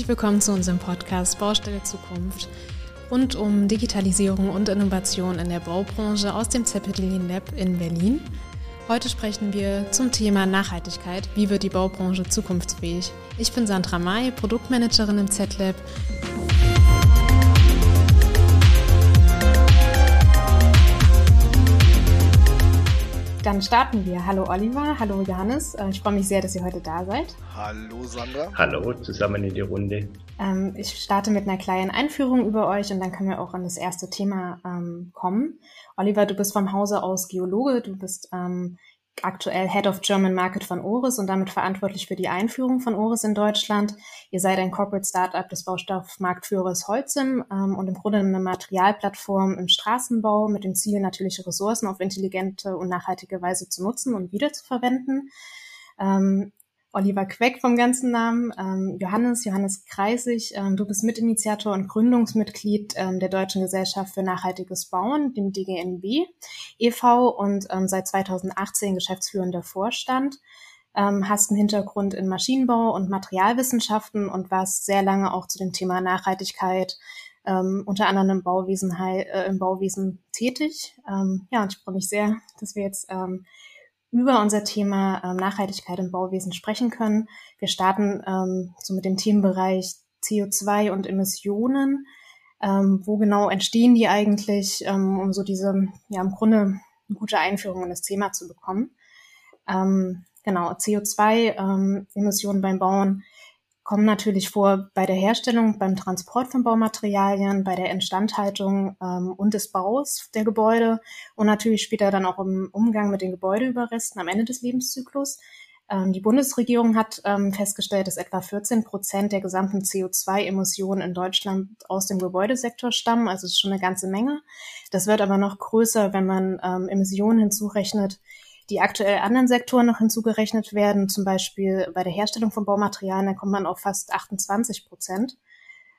Herzlich willkommen zu unserem Podcast Baustelle Zukunft rund um Digitalisierung und Innovation in der Baubranche aus dem Zeppelin Lab in Berlin. Heute sprechen wir zum Thema Nachhaltigkeit. Wie wird die Baubranche zukunftsfähig? Ich bin Sandra May, Produktmanagerin im Z-Lab. Dann starten wir. Hallo Oliver, hallo Johannes. Äh, ich freue mich sehr, dass ihr heute da seid. Hallo Sandra. Hallo, zusammen in die Runde. Ähm, ich starte mit einer kleinen Einführung über euch und dann können wir auch an das erste Thema ähm, kommen. Oliver, du bist vom Hause aus Geologe, du bist ähm, aktuell Head of German Market von Oris und damit verantwortlich für die Einführung von Oris in Deutschland. Ihr seid ein Corporate Startup des Baustoffmarktführers Holcim ähm, und im Grunde eine Materialplattform im Straßenbau mit dem Ziel, natürliche Ressourcen auf intelligente und nachhaltige Weise zu nutzen und wiederzuverwenden. Ähm, Oliver Queck vom ganzen Namen, ähm, Johannes, Johannes Kreisig, ähm, du bist Mitinitiator und Gründungsmitglied ähm, der Deutschen Gesellschaft für nachhaltiges Bauen, dem DGNB e.V. und ähm, seit 2018 geschäftsführender Vorstand. Ähm, hast einen Hintergrund in Maschinenbau und Materialwissenschaften und warst sehr lange auch zu dem Thema Nachhaltigkeit ähm, unter anderem im Bauwesen, äh, im Bauwesen tätig. Ja, und ich freue mich sehr, dass wir jetzt über unser Thema ähm, Nachhaltigkeit im Bauwesen sprechen können. Wir starten ähm, so mit dem Themenbereich CO2 und Emissionen. Ähm, wo genau entstehen die eigentlich, ähm, um so diese, ja, im Grunde eine gute Einführung in das Thema zu bekommen. Ähm, genau, CO2-Emissionen ähm, beim Bauen kommen natürlich vor bei der Herstellung, beim Transport von Baumaterialien, bei der Instandhaltung ähm, und des Baus der Gebäude und natürlich später dann auch im Umgang mit den Gebäudeüberresten am Ende des Lebenszyklus. Ähm, die Bundesregierung hat ähm, festgestellt, dass etwa 14 Prozent der gesamten CO2-Emissionen in Deutschland aus dem Gebäudesektor stammen. Also es ist schon eine ganze Menge. Das wird aber noch größer, wenn man ähm, Emissionen hinzurechnet, die aktuell anderen Sektoren noch hinzugerechnet werden, zum Beispiel bei der Herstellung von Baumaterialien, dann kommt man auf fast 28 Prozent.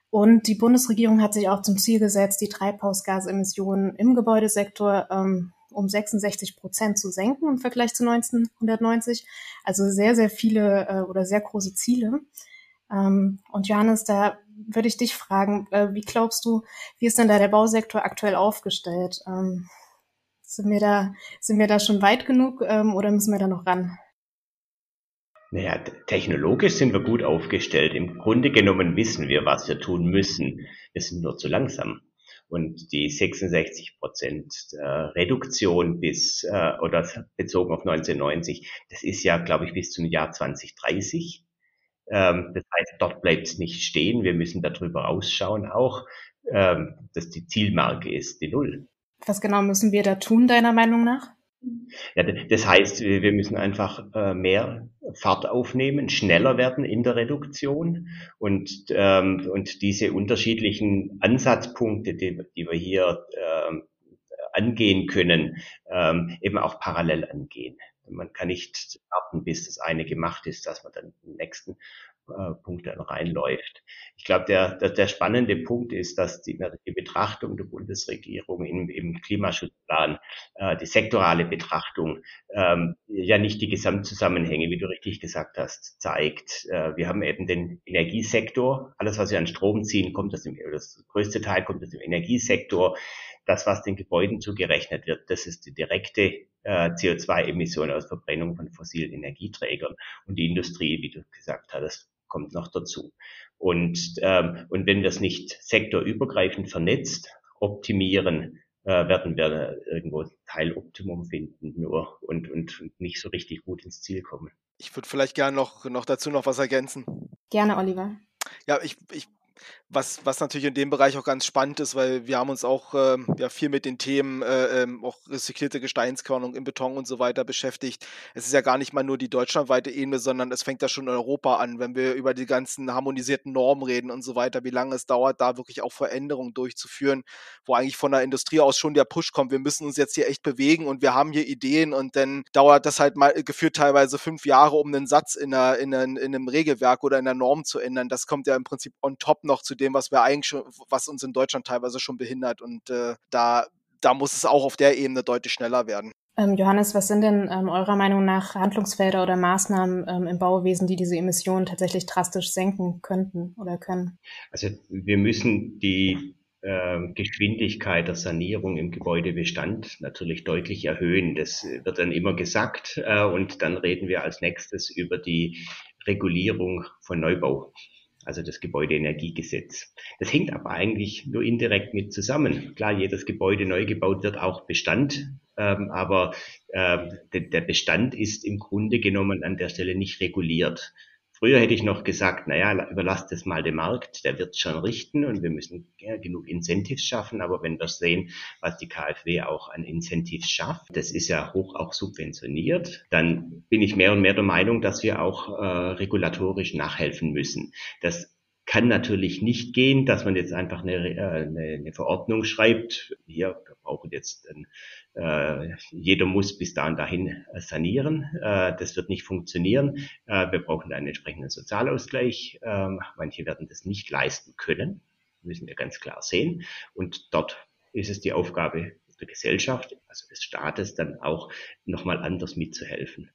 Und die Bundesregierung hat sich auch zum Ziel gesetzt, die Treibhausgasemissionen im Gebäudesektor ähm, um 66 Prozent zu senken im Vergleich zu 1990. Also sehr, sehr viele äh, oder sehr große Ziele. Ähm, und Johannes, da würde ich dich fragen, äh, wie glaubst du, wie ist denn da der Bausektor aktuell aufgestellt? Ähm, sind wir da, sind wir da schon weit genug ähm, oder müssen wir da noch ran? Naja, technologisch sind wir gut aufgestellt. Im Grunde genommen wissen wir, was wir tun müssen. Wir sind nur zu langsam. Und die 66 Prozent äh, Reduktion bis äh, oder bezogen auf 1990, das ist ja, glaube ich, bis zum Jahr 2030. Ähm, das heißt, dort bleibt es nicht stehen. Wir müssen darüber ausschauen auch, ähm, dass die Zielmarke ist, die Null. Was genau müssen wir da tun, deiner Meinung nach? Ja, das heißt, wir müssen einfach äh, mehr Fahrt aufnehmen, schneller werden in der Reduktion und, ähm, und diese unterschiedlichen Ansatzpunkte, die, die wir hier ähm, angehen können, ähm, eben auch parallel angehen. Man kann nicht warten, bis das eine gemacht ist, dass man dann den nächsten äh, reinläuft. Ich glaube, der, der, der spannende Punkt ist, dass die, die Betrachtung der Bundesregierung im, im Klimaschutzplan, äh, die sektorale Betrachtung, ähm, ja nicht die Gesamtzusammenhänge, wie du richtig gesagt hast, zeigt. Äh, wir haben eben den Energiesektor. Alles, was wir an Strom ziehen, kommt aus dem, das größte Teil kommt aus dem Energiesektor. Das, was den Gebäuden zugerechnet wird, das ist die direkte äh, CO2-Emission aus Verbrennung von fossilen Energieträgern. Und die Industrie, wie du gesagt hast, kommt noch dazu. Und, ähm, und wenn wir es nicht sektorübergreifend vernetzt optimieren, äh, werden wir irgendwo Teiloptimum finden nur und, und, und nicht so richtig gut ins Ziel kommen. Ich würde vielleicht gerne noch, noch dazu noch was ergänzen. Gerne, Oliver. Ja, ich, ich was, was natürlich in dem Bereich auch ganz spannend ist, weil wir haben uns auch ähm, ja, viel mit den Themen äh, ähm, auch rezyklierte Gesteinskörnung im Beton und so weiter beschäftigt. Es ist ja gar nicht mal nur die deutschlandweite Ebene, sondern es fängt ja schon in Europa an, wenn wir über die ganzen harmonisierten Normen reden und so weiter, wie lange es dauert, da wirklich auch Veränderungen durchzuführen, wo eigentlich von der Industrie aus schon der Push kommt, wir müssen uns jetzt hier echt bewegen und wir haben hier Ideen und dann dauert das halt mal geführt teilweise fünf Jahre, um einen Satz in, einer, in, einer, in einem Regelwerk oder in der Norm zu ändern. Das kommt ja im Prinzip on top noch zu dem, was wir eigentlich schon, was uns in Deutschland teilweise schon behindert. Und äh, da, da muss es auch auf der Ebene deutlich schneller werden. Ähm, Johannes, was sind denn ähm, eurer Meinung nach Handlungsfelder oder Maßnahmen ähm, im Bauwesen, die diese Emissionen tatsächlich drastisch senken könnten oder können? Also wir müssen die äh, Geschwindigkeit der Sanierung im Gebäudebestand natürlich deutlich erhöhen. Das wird dann immer gesagt äh, und dann reden wir als nächstes über die Regulierung von Neubau also das Gebäudeenergiegesetz. Das hängt aber eigentlich nur indirekt mit zusammen. Klar, jedes Gebäude neu gebaut wird auch Bestand, ähm, aber ähm, der Bestand ist im Grunde genommen an der Stelle nicht reguliert. Früher hätte ich noch gesagt, naja, überlasst es mal dem Markt, der wird schon richten und wir müssen ja, genug Incentives schaffen. Aber wenn wir sehen, was die KfW auch an Incentives schafft, das ist ja hoch auch subventioniert, dann bin ich mehr und mehr der Meinung, dass wir auch äh, regulatorisch nachhelfen müssen. Das kann natürlich nicht gehen, dass man jetzt einfach eine, äh, eine, eine Verordnung schreibt. Hier, wir brauchen jetzt ein, äh, jeder muss bis dahin dahin sanieren. Äh, das wird nicht funktionieren. Äh, wir brauchen einen entsprechenden Sozialausgleich. Äh, manche werden das nicht leisten können, müssen wir ganz klar sehen. Und dort ist es die Aufgabe der Gesellschaft, also des Staates, dann auch nochmal anders mitzuhelfen.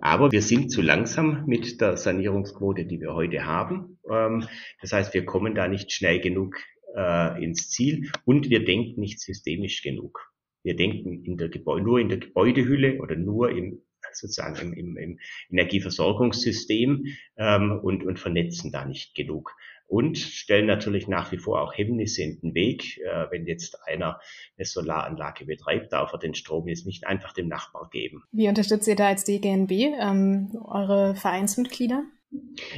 Aber wir sind zu langsam mit der Sanierungsquote, die wir heute haben. Ähm, das heißt, wir kommen da nicht schnell genug äh, ins Ziel und wir denken nicht systemisch genug. Wir denken in der nur in der Gebäudehülle oder nur im sozusagen im, im, im Energieversorgungssystem ähm, und, und vernetzen da nicht genug und stellen natürlich nach wie vor auch Hemmnisse in den Weg. Äh, wenn jetzt einer eine Solaranlage betreibt, darf er den Strom jetzt nicht einfach dem Nachbar geben. Wie unterstützt ihr da als DGNB ähm, eure Vereinsmitglieder?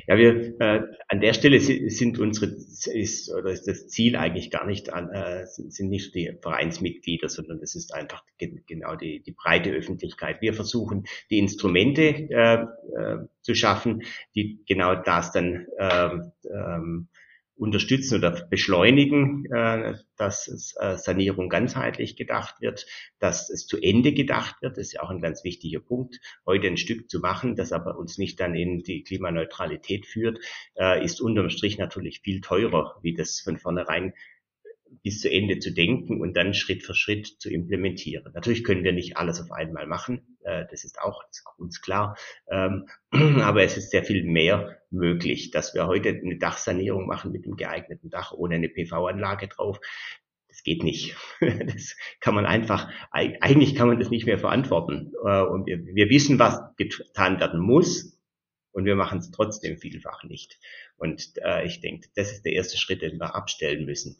Ja, wir äh, an der Stelle sind unsere ist oder ist das Ziel eigentlich gar nicht an, äh, sind nicht die Vereinsmitglieder, sondern es ist einfach genau die, die breite Öffentlichkeit. Wir versuchen die Instrumente äh, äh, zu schaffen, die genau das dann äh, ähm, unterstützen oder beschleunigen, äh, dass äh, Sanierung ganzheitlich gedacht wird, dass es zu Ende gedacht wird. Das ist ja auch ein ganz wichtiger Punkt. Heute ein Stück zu machen, das aber uns nicht dann in die Klimaneutralität führt, äh, ist unterm Strich natürlich viel teurer, wie das von vornherein bis zu Ende zu denken und dann Schritt für Schritt zu implementieren. Natürlich können wir nicht alles auf einmal machen, äh, das ist auch, uns klar, ähm, aber es ist sehr viel mehr möglich, dass wir heute eine Dachsanierung machen mit einem geeigneten Dach ohne eine PV-Anlage drauf. Das geht nicht. Das kann man einfach, eigentlich kann man das nicht mehr verantworten. Äh, und wir, wir wissen, was getan werden muss, und wir machen es trotzdem vielfach nicht. Und äh, ich denke, das ist der erste Schritt, den wir abstellen müssen.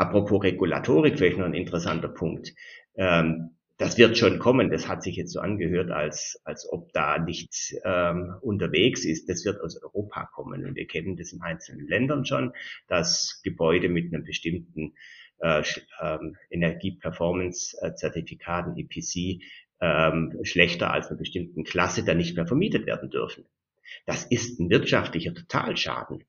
Apropos Regulatorik, vielleicht noch ein interessanter Punkt. Ähm, das wird schon kommen. Das hat sich jetzt so angehört, als, als ob da nichts ähm, unterwegs ist. Das wird aus Europa kommen. Und wir kennen das in einzelnen Ländern schon, dass Gebäude mit einem bestimmten äh, ähm, Energieperformance-Zertifikaten, EPC, ähm, schlechter als einer bestimmten Klasse dann nicht mehr vermietet werden dürfen. Das ist ein wirtschaftlicher Totalschaden,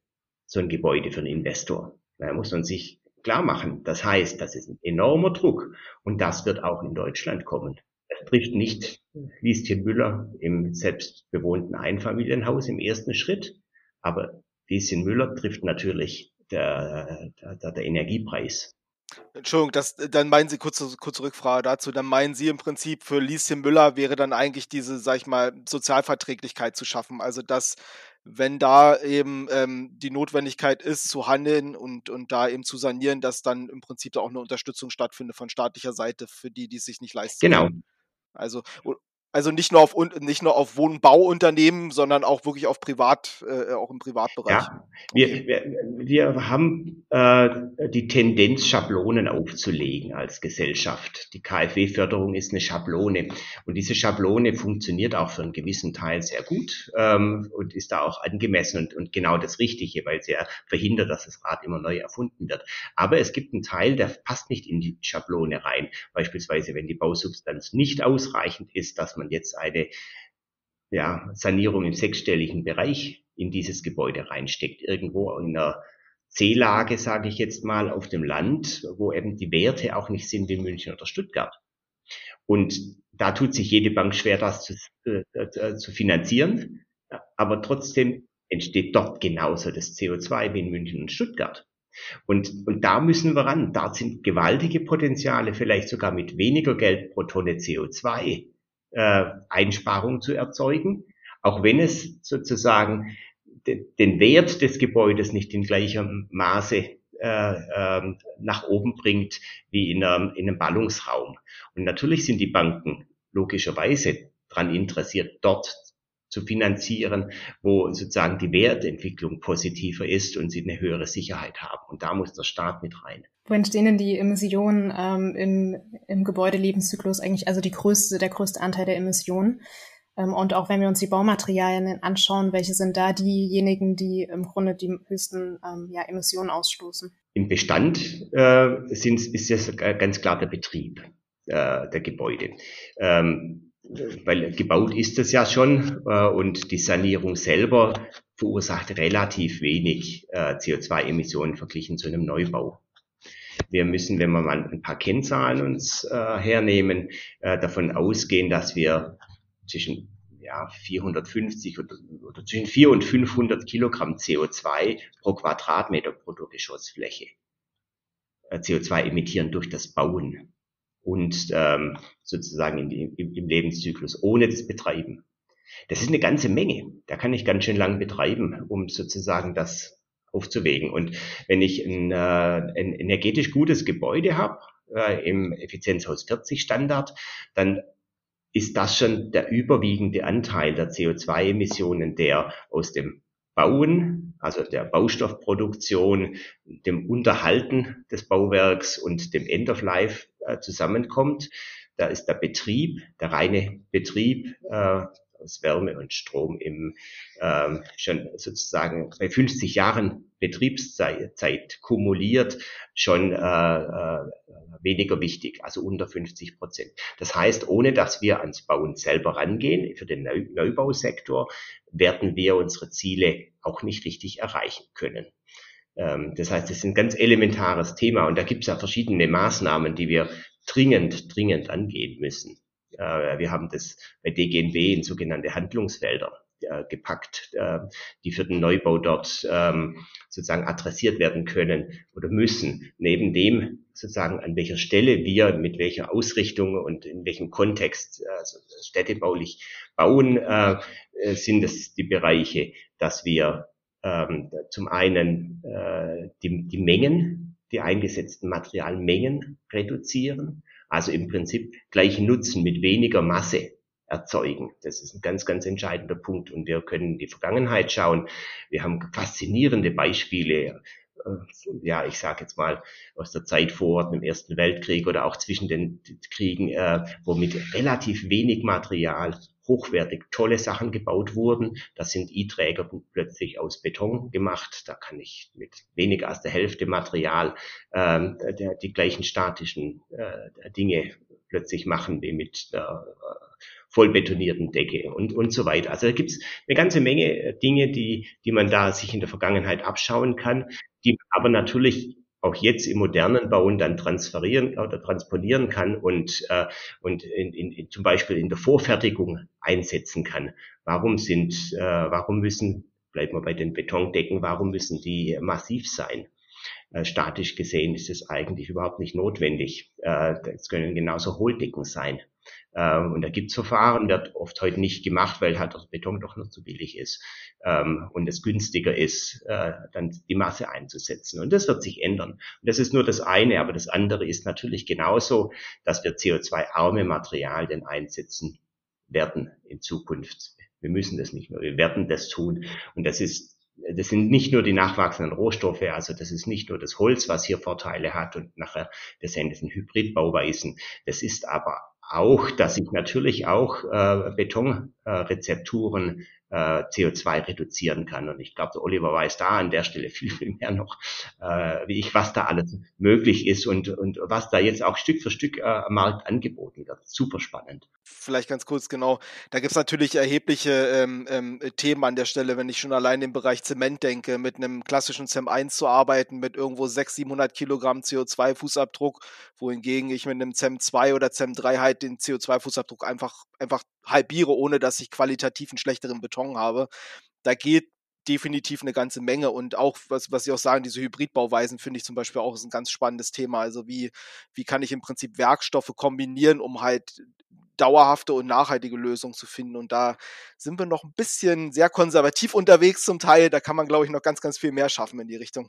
so ein Gebäude für einen Investor. Da muss man sich klar machen. Das heißt, das ist ein enormer Druck und das wird auch in Deutschland kommen. Es trifft nicht Lieschen Müller im selbstbewohnten Einfamilienhaus im ersten Schritt, aber Lieschen Müller trifft natürlich der, der, der Energiepreis. Entschuldigung, das, dann meinen Sie, kurze, kurze Rückfrage dazu, dann meinen Sie im Prinzip, für Lieschen Müller wäre dann eigentlich diese, sag ich mal, Sozialverträglichkeit zu schaffen. Also, dass wenn da eben ähm, die Notwendigkeit ist, zu handeln und, und da eben zu sanieren, dass dann im Prinzip da auch eine Unterstützung stattfindet von staatlicher Seite für die, die es sich nicht leisten genau. können. Also, also nicht nur auf nicht nur auf Wohnbauunternehmen, sondern auch wirklich auf Privat, äh, auch im Privatbereich. Ja, wir, wir, wir haben äh, die Tendenz, Schablonen aufzulegen als Gesellschaft. Die KfW-Förderung ist eine Schablone und diese Schablone funktioniert auch für einen gewissen Teil sehr gut ähm, und ist da auch angemessen und, und genau das Richtige, weil sie ja verhindert, dass das Rad immer neu erfunden wird. Aber es gibt einen Teil, der passt nicht in die Schablone rein. Beispielsweise, wenn die Bausubstanz nicht ausreichend ist, dass man man jetzt eine ja, Sanierung im sechsstelligen Bereich in dieses Gebäude reinsteckt, irgendwo in einer C-Lage, sage ich jetzt mal, auf dem Land, wo eben die Werte auch nicht sind wie München oder Stuttgart. Und da tut sich jede Bank schwer, das zu, äh, äh, zu finanzieren. Aber trotzdem entsteht dort genauso das CO2 wie in München und Stuttgart. Und, und da müssen wir ran. Da sind gewaltige Potenziale, vielleicht sogar mit weniger Geld pro Tonne CO2 äh, Einsparung zu erzeugen, auch wenn es sozusagen de, den Wert des Gebäudes nicht in gleichem Maße äh, äh, nach oben bringt wie in einem, in einem Ballungsraum. Und natürlich sind die Banken logischerweise daran interessiert, dort zu finanzieren, wo sozusagen die Wertentwicklung positiver ist und sie eine höhere Sicherheit haben. Und da muss der Staat mit rein. Wo entstehen denn die Emissionen ähm, im, im Gebäudelebenszyklus eigentlich, also die größte, der größte Anteil der Emissionen? Ähm, und auch wenn wir uns die Baumaterialien anschauen, welche sind da diejenigen, die im Grunde die höchsten ähm, ja, Emissionen ausstoßen? Im Bestand äh, sind, ist es ganz klar der Betrieb äh, der Gebäude. Ähm, weil gebaut ist es ja schon äh, und die Sanierung selber verursacht relativ wenig äh, CO2-Emissionen verglichen zu einem Neubau. Wir müssen, wenn wir mal ein paar Kennzahlen uns äh, hernehmen, äh, davon ausgehen, dass wir zwischen ja, 450 oder, oder zwischen 400 und 500 Kilogramm CO2 pro Quadratmeter Bruttogeschossfläche äh, CO2 emittieren durch das Bauen und ähm, sozusagen in die, im, Lebenszyklus ohne das Betreiben. Das ist eine ganze Menge. Da kann ich ganz schön lang betreiben, um sozusagen das aufzuwägen. Und wenn ich ein, äh, ein energetisch gutes Gebäude habe, äh, im Effizienzhaus 40 Standard, dann ist das schon der überwiegende Anteil der CO2-Emissionen, der aus dem Bauen, also der Baustoffproduktion, dem Unterhalten des Bauwerks und dem End of Life zusammenkommt. Da ist der Betrieb, der reine Betrieb äh, aus Wärme und Strom im ähm, schon sozusagen bei 50 Jahren Betriebszeit kumuliert schon äh, äh, weniger wichtig, also unter 50 Prozent. Das heißt, ohne dass wir ans Bauen selber rangehen, für den Neu Neubausektor, werden wir unsere Ziele auch nicht richtig erreichen können. Ähm, das heißt, es ist ein ganz elementares Thema und da gibt es ja verschiedene Maßnahmen, die wir dringend, dringend angehen müssen. Äh, wir haben das bei DGNB in sogenannte Handlungsfelder äh, gepackt, äh, die für den Neubau dort ähm, sozusagen adressiert werden können oder müssen. Neben dem sozusagen an welcher Stelle wir mit welcher Ausrichtung und in welchem Kontext also städtebaulich bauen, sind es die Bereiche, dass wir ähm, zum einen die, die Mengen, die eingesetzten Materialmengen reduzieren also im Prinzip gleichen Nutzen mit weniger Masse erzeugen. Das ist ein ganz, ganz entscheidender Punkt. Und wir können in die Vergangenheit schauen. Wir haben faszinierende Beispiele äh, ja, ich sage jetzt mal aus der Zeit vor dem Ersten Weltkrieg oder auch zwischen den Kriegen, äh, wo mit relativ wenig Material hochwertig tolle Sachen gebaut wurden. Das sind E-Träger plötzlich aus Beton gemacht. Da kann ich mit weniger als der Hälfte Material ähm, der, die gleichen statischen äh, Dinge plötzlich machen wie mit der äh, vollbetonierten Decke und, und so weiter. Also da gibt's eine ganze Menge Dinge, die, die man da sich in der Vergangenheit abschauen kann, die aber natürlich auch jetzt im modernen Bauen dann transferieren oder transponieren kann und, äh, und in, in, in, zum Beispiel in der Vorfertigung einsetzen kann. Warum sind, äh, warum müssen, bleiben wir bei den Betondecken, warum müssen die massiv sein? Äh, statisch gesehen ist es eigentlich überhaupt nicht notwendig. Äh, es können genauso Hohldecken sein. Ähm, und da gibt's Verfahren, wird oft heute nicht gemacht, weil halt das Beton doch noch zu billig ist ähm, und es günstiger ist, äh, dann die Masse einzusetzen. Und das wird sich ändern. Und das ist nur das eine, aber das andere ist natürlich genauso, dass wir CO2-arme Materialien einsetzen werden in Zukunft. Wir müssen das nicht nur, wir werden das tun. Und das ist das sind nicht nur die nachwachsenden Rohstoffe, also das ist nicht nur das Holz, was hier Vorteile hat und nachher das sind Hybridbauweisen. Das ist aber auch, dass ich natürlich auch äh, Betonrezepturen äh, CO2 reduzieren kann. Und ich glaube, der Oliver weiß da an der Stelle viel, viel mehr noch, äh, wie ich, was da alles möglich ist und, und was da jetzt auch Stück für Stück äh, am Markt angeboten wird. Super spannend. Vielleicht ganz kurz, genau. Da gibt es natürlich erhebliche ähm, ähm, Themen an der Stelle, wenn ich schon allein im Bereich Zement denke, mit einem klassischen CEM 1 zu arbeiten, mit irgendwo 600, 700 Kilogramm CO2-Fußabdruck, wohingegen ich mit einem CEM 2 oder CEM 3 halt den CO2-Fußabdruck einfach, einfach halbiere, ohne dass ich qualitativ einen schlechteren Beton habe. Da geht definitiv eine ganze Menge. Und auch, was, was Sie auch sagen, diese Hybridbauweisen finde ich zum Beispiel auch ein ganz spannendes Thema. Also wie, wie kann ich im Prinzip Werkstoffe kombinieren, um halt dauerhafte und nachhaltige Lösungen zu finden. Und da sind wir noch ein bisschen sehr konservativ unterwegs zum Teil. Da kann man, glaube ich, noch ganz, ganz viel mehr schaffen in die Richtung.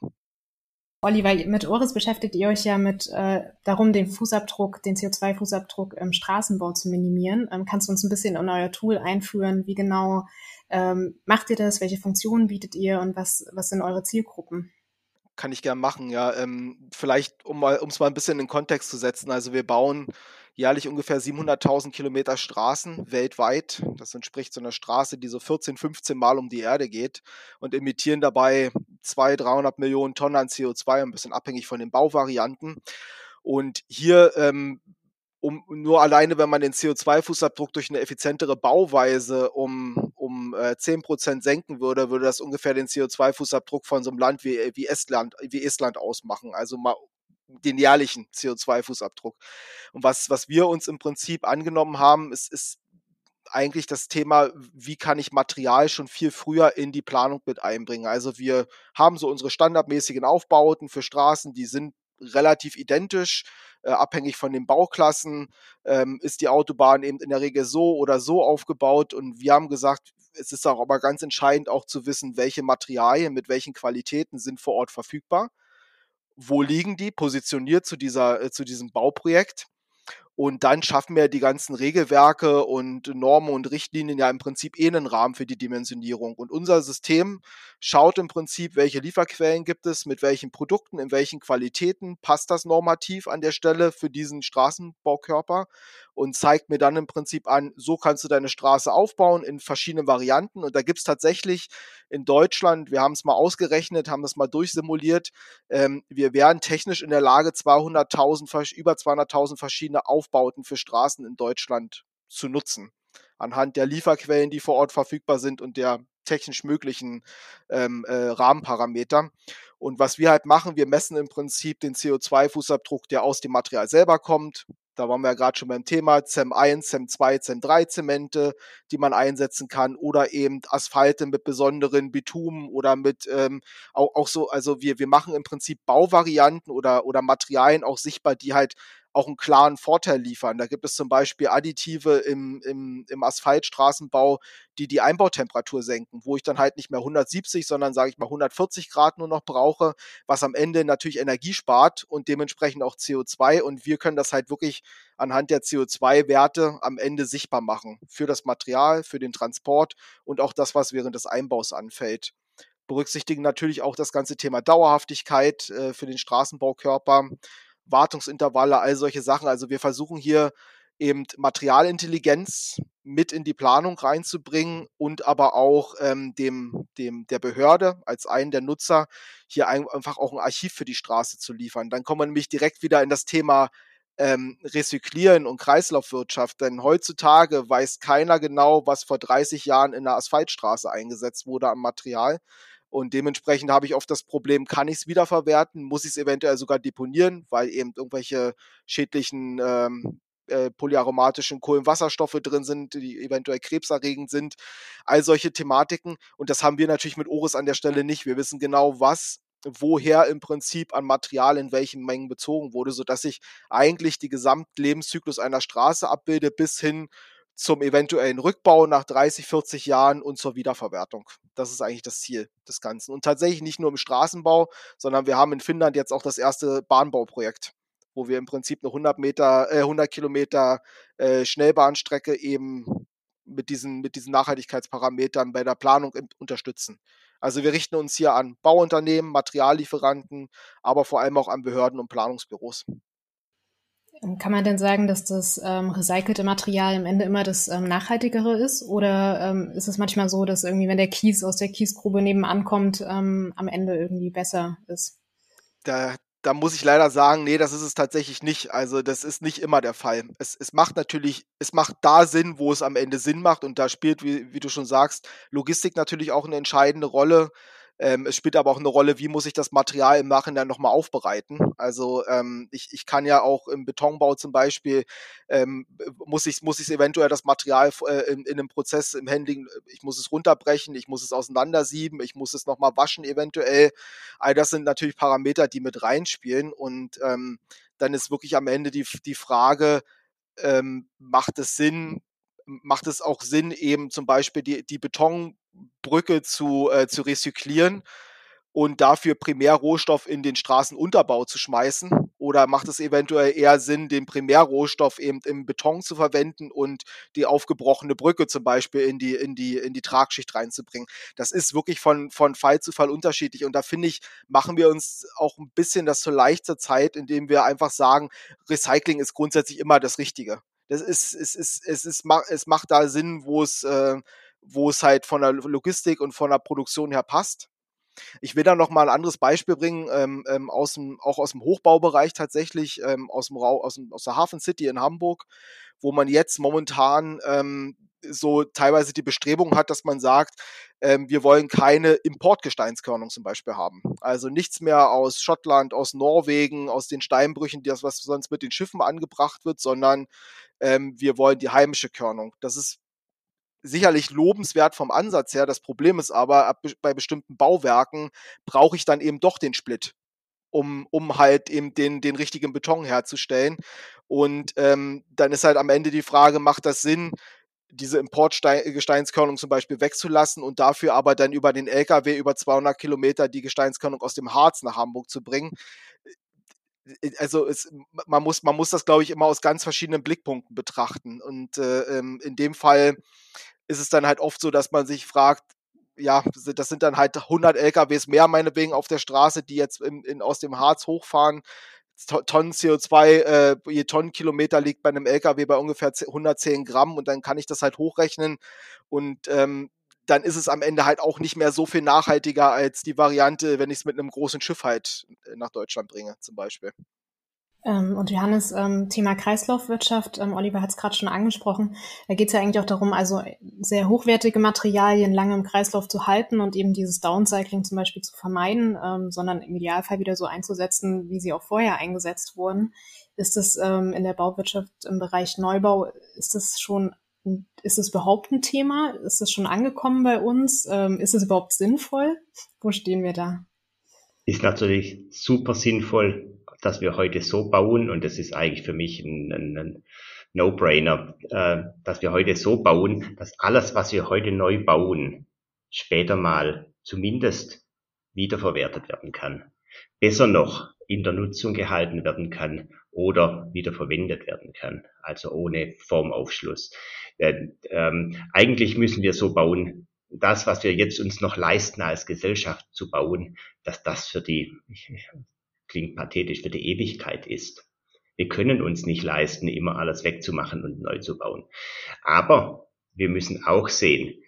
Oliver, mit Oris beschäftigt ihr euch ja mit äh, darum, den Fußabdruck, den CO2-Fußabdruck im Straßenbau zu minimieren. Ähm, kannst du uns ein bisschen in euer Tool einführen? Wie genau ähm, macht ihr das? Welche Funktionen bietet ihr und was, was sind eure Zielgruppen? Kann ich gern machen, ja. Ähm, vielleicht, um es mal ein bisschen in Kontext zu setzen. Also wir bauen jährlich ungefähr 700.000 Kilometer Straßen weltweit. Das entspricht so einer Straße, die so 14, 15 Mal um die Erde geht und emittieren dabei 200, 300 Millionen Tonnen an CO2, ein bisschen abhängig von den Bauvarianten. Und hier ähm, um nur alleine, wenn man den CO2-Fußabdruck durch eine effizientere Bauweise um, um äh, 10% senken würde, würde das ungefähr den CO2-Fußabdruck von so einem Land wie, wie, Estland, wie Estland ausmachen. Also mal den jährlichen CO2-Fußabdruck. Und was, was wir uns im Prinzip angenommen haben, ist, ist eigentlich das Thema, wie kann ich Material schon viel früher in die Planung mit einbringen. Also wir haben so unsere standardmäßigen Aufbauten für Straßen, die sind relativ identisch, äh, abhängig von den Bauklassen ähm, ist die Autobahn eben in der Regel so oder so aufgebaut und wir haben gesagt, es ist auch aber ganz entscheidend auch zu wissen, welche Materialien mit welchen Qualitäten sind vor Ort verfügbar wo liegen die positioniert zu, dieser, äh, zu diesem Bauprojekt. Und dann schaffen wir die ganzen Regelwerke und Normen und Richtlinien ja im Prinzip eh einen Rahmen für die Dimensionierung. Und unser System schaut im Prinzip, welche Lieferquellen gibt es, mit welchen Produkten, in welchen Qualitäten, passt das normativ an der Stelle für diesen Straßenbaukörper und zeigt mir dann im Prinzip an, so kannst du deine Straße aufbauen in verschiedenen Varianten. Und da gibt es tatsächlich in Deutschland, wir haben es mal ausgerechnet, haben das mal durchsimuliert, ähm, wir wären technisch in der Lage, 200.000, über 200.000 verschiedene Aufbauten für Straßen in Deutschland zu nutzen. Anhand der Lieferquellen, die vor Ort verfügbar sind und der technisch möglichen ähm, äh, Rahmenparameter. Und was wir halt machen, wir messen im Prinzip den CO2-Fußabdruck, der aus dem Material selber kommt, da waren wir ja gerade schon beim Thema ZEM 1, ZEM 2, ZEM 3 Zemente, die man einsetzen kann oder eben Asphalte mit besonderen Bitumen oder mit ähm, auch, auch so, also wir, wir machen im Prinzip Bauvarianten oder, oder Materialien auch sichtbar, die halt auch einen klaren Vorteil liefern. Da gibt es zum Beispiel Additive im, im, im Asphaltstraßenbau, die die Einbautemperatur senken, wo ich dann halt nicht mehr 170, sondern sage ich mal 140 Grad nur noch brauche, was am Ende natürlich Energie spart und dementsprechend auch CO2. Und wir können das halt wirklich anhand der CO2-Werte am Ende sichtbar machen für das Material, für den Transport und auch das, was während des Einbaus anfällt berücksichtigen natürlich auch das ganze Thema Dauerhaftigkeit äh, für den Straßenbaukörper. Wartungsintervalle, all solche Sachen. Also wir versuchen hier eben Materialintelligenz mit in die Planung reinzubringen und aber auch ähm, dem, dem der Behörde als einen der Nutzer hier einfach auch ein Archiv für die Straße zu liefern. Dann kommen wir nämlich direkt wieder in das Thema ähm, Recyclieren und Kreislaufwirtschaft, denn heutzutage weiß keiner genau, was vor 30 Jahren in der Asphaltstraße eingesetzt wurde am Material. Und dementsprechend habe ich oft das Problem, kann ich es wiederverwerten? Muss ich es eventuell sogar deponieren, weil eben irgendwelche schädlichen ähm, äh, polyaromatischen Kohlenwasserstoffe drin sind, die eventuell krebserregend sind. All solche Thematiken. Und das haben wir natürlich mit Oris an der Stelle nicht. Wir wissen genau, was woher im Prinzip an Material in welchen Mengen bezogen wurde, sodass ich eigentlich die Gesamtlebenszyklus einer Straße abbilde bis hin zum eventuellen Rückbau nach 30, 40 Jahren und zur Wiederverwertung. Das ist eigentlich das Ziel des Ganzen. Und tatsächlich nicht nur im Straßenbau, sondern wir haben in Finnland jetzt auch das erste Bahnbauprojekt, wo wir im Prinzip eine 100 Meter, äh, 100 Kilometer äh, Schnellbahnstrecke eben mit diesen, mit diesen Nachhaltigkeitsparametern bei der Planung unterstützen. Also wir richten uns hier an Bauunternehmen, Materiallieferanten, aber vor allem auch an Behörden und Planungsbüros. Kann man denn sagen, dass das ähm, recycelte Material am Ende immer das ähm, nachhaltigere ist? Oder ähm, ist es manchmal so, dass irgendwie, wenn der Kies aus der Kiesgrube nebenan kommt, ähm, am Ende irgendwie besser ist? Da, da muss ich leider sagen, nee, das ist es tatsächlich nicht. Also das ist nicht immer der Fall. Es, es macht natürlich, es macht da Sinn, wo es am Ende Sinn macht und da spielt, wie, wie du schon sagst, Logistik natürlich auch eine entscheidende Rolle Ähm, es spielt aber auch eine Rolle, wie muss ich das Material im Nachhinein nochmal aufbereiten. Also ähm, ich, ich kann ja auch im Betonbau zum Beispiel, ähm, muss ich muss ich eventuell das Material äh, in, in einem Prozess im Handling, ich muss es runterbrechen, ich muss es auseinandersieben, ich muss es nochmal waschen eventuell. All das sind natürlich Parameter, die mit reinspielen und ähm, dann ist wirklich am Ende die, die Frage, ähm, macht es Sinn, macht es auch Sinn, eben zum Beispiel die, die Betonbrücke zu, äh, zu rezyklieren und dafür Primärrohstoff in den Straßenunterbau zu schmeißen? Oder macht es eventuell eher Sinn, den Primärrohstoff eben im Beton zu verwenden und die aufgebrochene Brücke zum Beispiel in die, in die, in die Tragschicht reinzubringen? Das ist wirklich von, von Fall zu Fall unterschiedlich. Und da finde ich, machen wir uns auch ein bisschen das zu leicht zur Zeit, indem wir einfach sagen, Recycling ist grundsätzlich immer das Richtige. Das ist, es ist, es ist, es macht da Sinn, wo es, äh, wo es halt von der Logistik und von der Produktion her passt. Ich will da noch mal ein anderes Beispiel bringen, ähm, ähm, aus dem, auch aus dem Hochbaubereich tatsächlich, ähm, aus, dem aus, dem, aus der Hafen City in Hamburg, wo man jetzt momentan ähm, so teilweise die Bestrebung hat, dass man sagt, ähm, wir wollen keine Importgesteinskörnung zum Beispiel haben. Also nichts mehr aus Schottland, aus Norwegen, aus den Steinbrüchen, das, was sonst mit den Schiffen angebracht wird, sondern ähm, wir wollen die heimische Körnung. Das ist sicherlich lobenswert vom Ansatz her. Das Problem ist aber, bei bestimmten Bauwerken brauche ich dann eben doch den Split, um, um halt eben den, den richtigen Beton herzustellen. Und ähm, dann ist halt am Ende die Frage, macht das Sinn, diese Importgesteinskörnung zum Beispiel wegzulassen und dafür aber dann über den LKW über 200 Kilometer die Gesteinskörnung aus dem Harz nach Hamburg zu bringen also es, man muss, man muss das, glaube ich, immer aus ganz verschiedenen Blickpunkten betrachten. Und äh, ähm, in dem Fall ist es dann halt oft so, dass man sich fragt, ja, das sind dann halt 100 LKWs mehr meinetwegen auf der Straße, die jetzt in, in, aus dem Harz hochfahren. Tonnen CO2, äh, je Tonnenkilometer liegt bei einem LKW bei ungefähr 110 Gramm und dann kann ich das halt hochrechnen und ähm, dann ist es am Ende halt auch nicht mehr so viel nachhaltiger als die Variante, wenn ich es mit einem großen Schiff halt äh, nach Deutschland bringe, zum Beispiel. Ähm, und Johannes, ähm, Thema Kreislaufwirtschaft, ähm, Oliver hat es gerade schon angesprochen, da geht es ja eigentlich auch darum, also sehr hochwertige Materialien lange im Kreislauf zu halten und eben dieses Downcycling zum Beispiel zu vermeiden, ähm, sondern im Idealfall wieder so einzusetzen, wie sie auch vorher eingesetzt wurden. Ist das ähm, in der Bauwirtschaft im Bereich Neubau, ist das schon, ist das überhaupt ein Thema? Ist das schon angekommen bei uns? Ähm, ist es überhaupt sinnvoll? Wo stehen wir da? Ist natürlich super sinnvoll dass wir heute so bauen, und das ist eigentlich für mich ein, ein, ein No-Brainer, äh, dass wir heute so bauen, dass alles, was wir heute neu bauen, später mal zumindest wiederverwertet werden kann. Besser noch in der Nutzung gehalten werden kann oder wiederverwendet werden kann, also ohne Formaufschluss. Äh, ähm, eigentlich müssen wir so bauen, das, was wir jetzt uns noch leisten als Gesellschaft zu bauen, dass das für die, klingt pathetisch, für die Ewigkeit ist. Wir können uns nicht leisten, immer alles wegzumachen und neu zu bauen. Aber wir müssen auch sehen,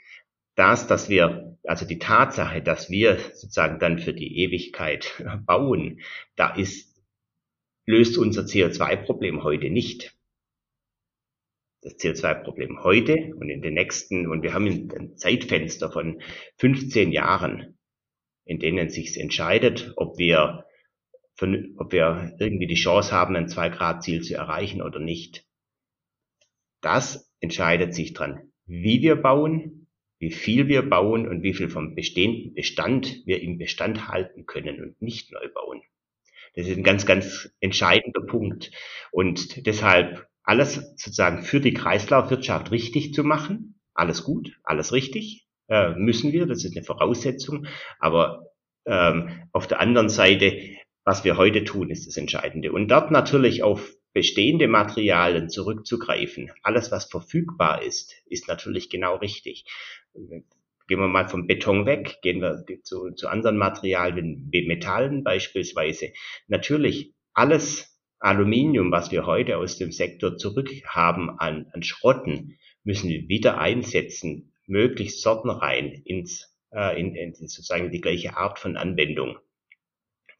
dass, dass wir, also die Tatsache, dass wir sozusagen dann für die Ewigkeit bauen, da ist, löst unser CO2-Problem heute nicht. Das CO2-Problem heute und in den nächsten, und wir haben ein Zeitfenster von 15 Jahren, in denen sich entscheidet, ob wir von, ob wir irgendwie die Chance haben, ein 2-Grad-Ziel zu erreichen oder nicht. Das entscheidet sich dran, wie wir bauen, wie viel wir bauen und wie viel vom bestehenden Bestand wir im Bestand halten können und nicht neu bauen. Das ist ein ganz, ganz entscheidender Punkt. Und deshalb alles sozusagen für die Kreislaufwirtschaft richtig zu machen, alles gut, alles richtig, äh, müssen wir, das ist eine Voraussetzung. Aber ähm, auf der anderen Seite was wir heute tun, ist das Entscheidende. Und dort natürlich auf bestehende Materialien zurückzugreifen, alles was verfügbar ist, ist natürlich genau richtig. Gehen wir mal vom Beton weg, gehen wir zu, zu anderen Materialien wie Metallen beispielsweise. Natürlich alles Aluminium, was wir heute aus dem Sektor zurückhaben an, an Schrotten, müssen wir wieder einsetzen, möglichst sortenrein ins, äh, in, in sozusagen die gleiche Art von Anwendung.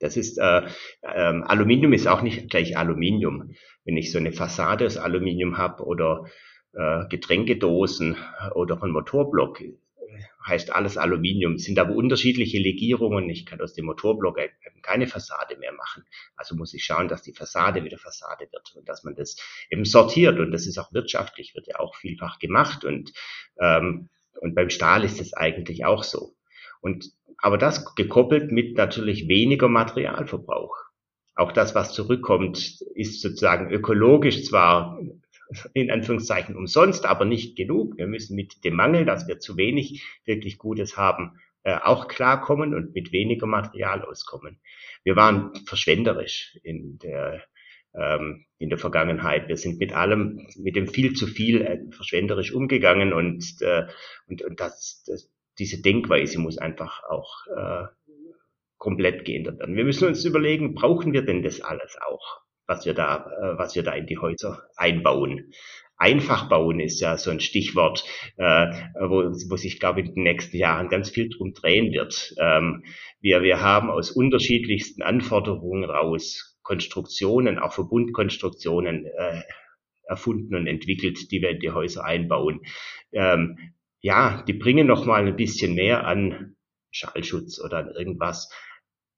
Das ist äh, äh, Aluminium ist auch nicht gleich Aluminium. Wenn ich so eine Fassade aus Aluminium habe oder äh, Getränkedosen oder einen Motorblock, heißt alles Aluminium, sind aber unterschiedliche Legierungen. Ich kann aus dem Motorblock keine Fassade mehr machen. Also muss ich schauen, dass die Fassade wieder Fassade wird und dass man das eben sortiert. Und das ist auch wirtschaftlich, wird ja auch vielfach gemacht. Und, ähm, und beim Stahl ist es eigentlich auch so. Und, aber das gekoppelt mit natürlich weniger Materialverbrauch. Auch das, was zurückkommt, ist sozusagen ökologisch zwar in Anführungszeichen umsonst, aber nicht genug. Wir müssen mit dem Mangel, dass wir zu wenig wirklich Gutes haben, äh, auch klarkommen und mit weniger Material auskommen. Wir waren verschwenderisch in der ähm, in der Vergangenheit. Wir sind mit allem, mit dem viel zu viel äh, verschwenderisch umgegangen und, äh, und, und das, das, diese Denkweise muss einfach auch äh, komplett geändert werden. Wir müssen uns überlegen, brauchen wir denn das alles auch? was wir da, äh, was wir da in die Häuser einbauen. Einfach bauen ist ja so ein Stichwort, äh, wo, wo sich, glaube ich, in den nächsten Jahren ganz viel drum drehen wird. Ähm, wir, wir haben aus unterschiedlichsten Anforderungen raus Konstruktionen, auch Verbundkonstruktionen äh, erfunden und entwickelt, die wir in die Häuser einbauen. Ähm, ja, die bringen noch mal ein bisschen mehr an Schallschutz oder an irgendwas.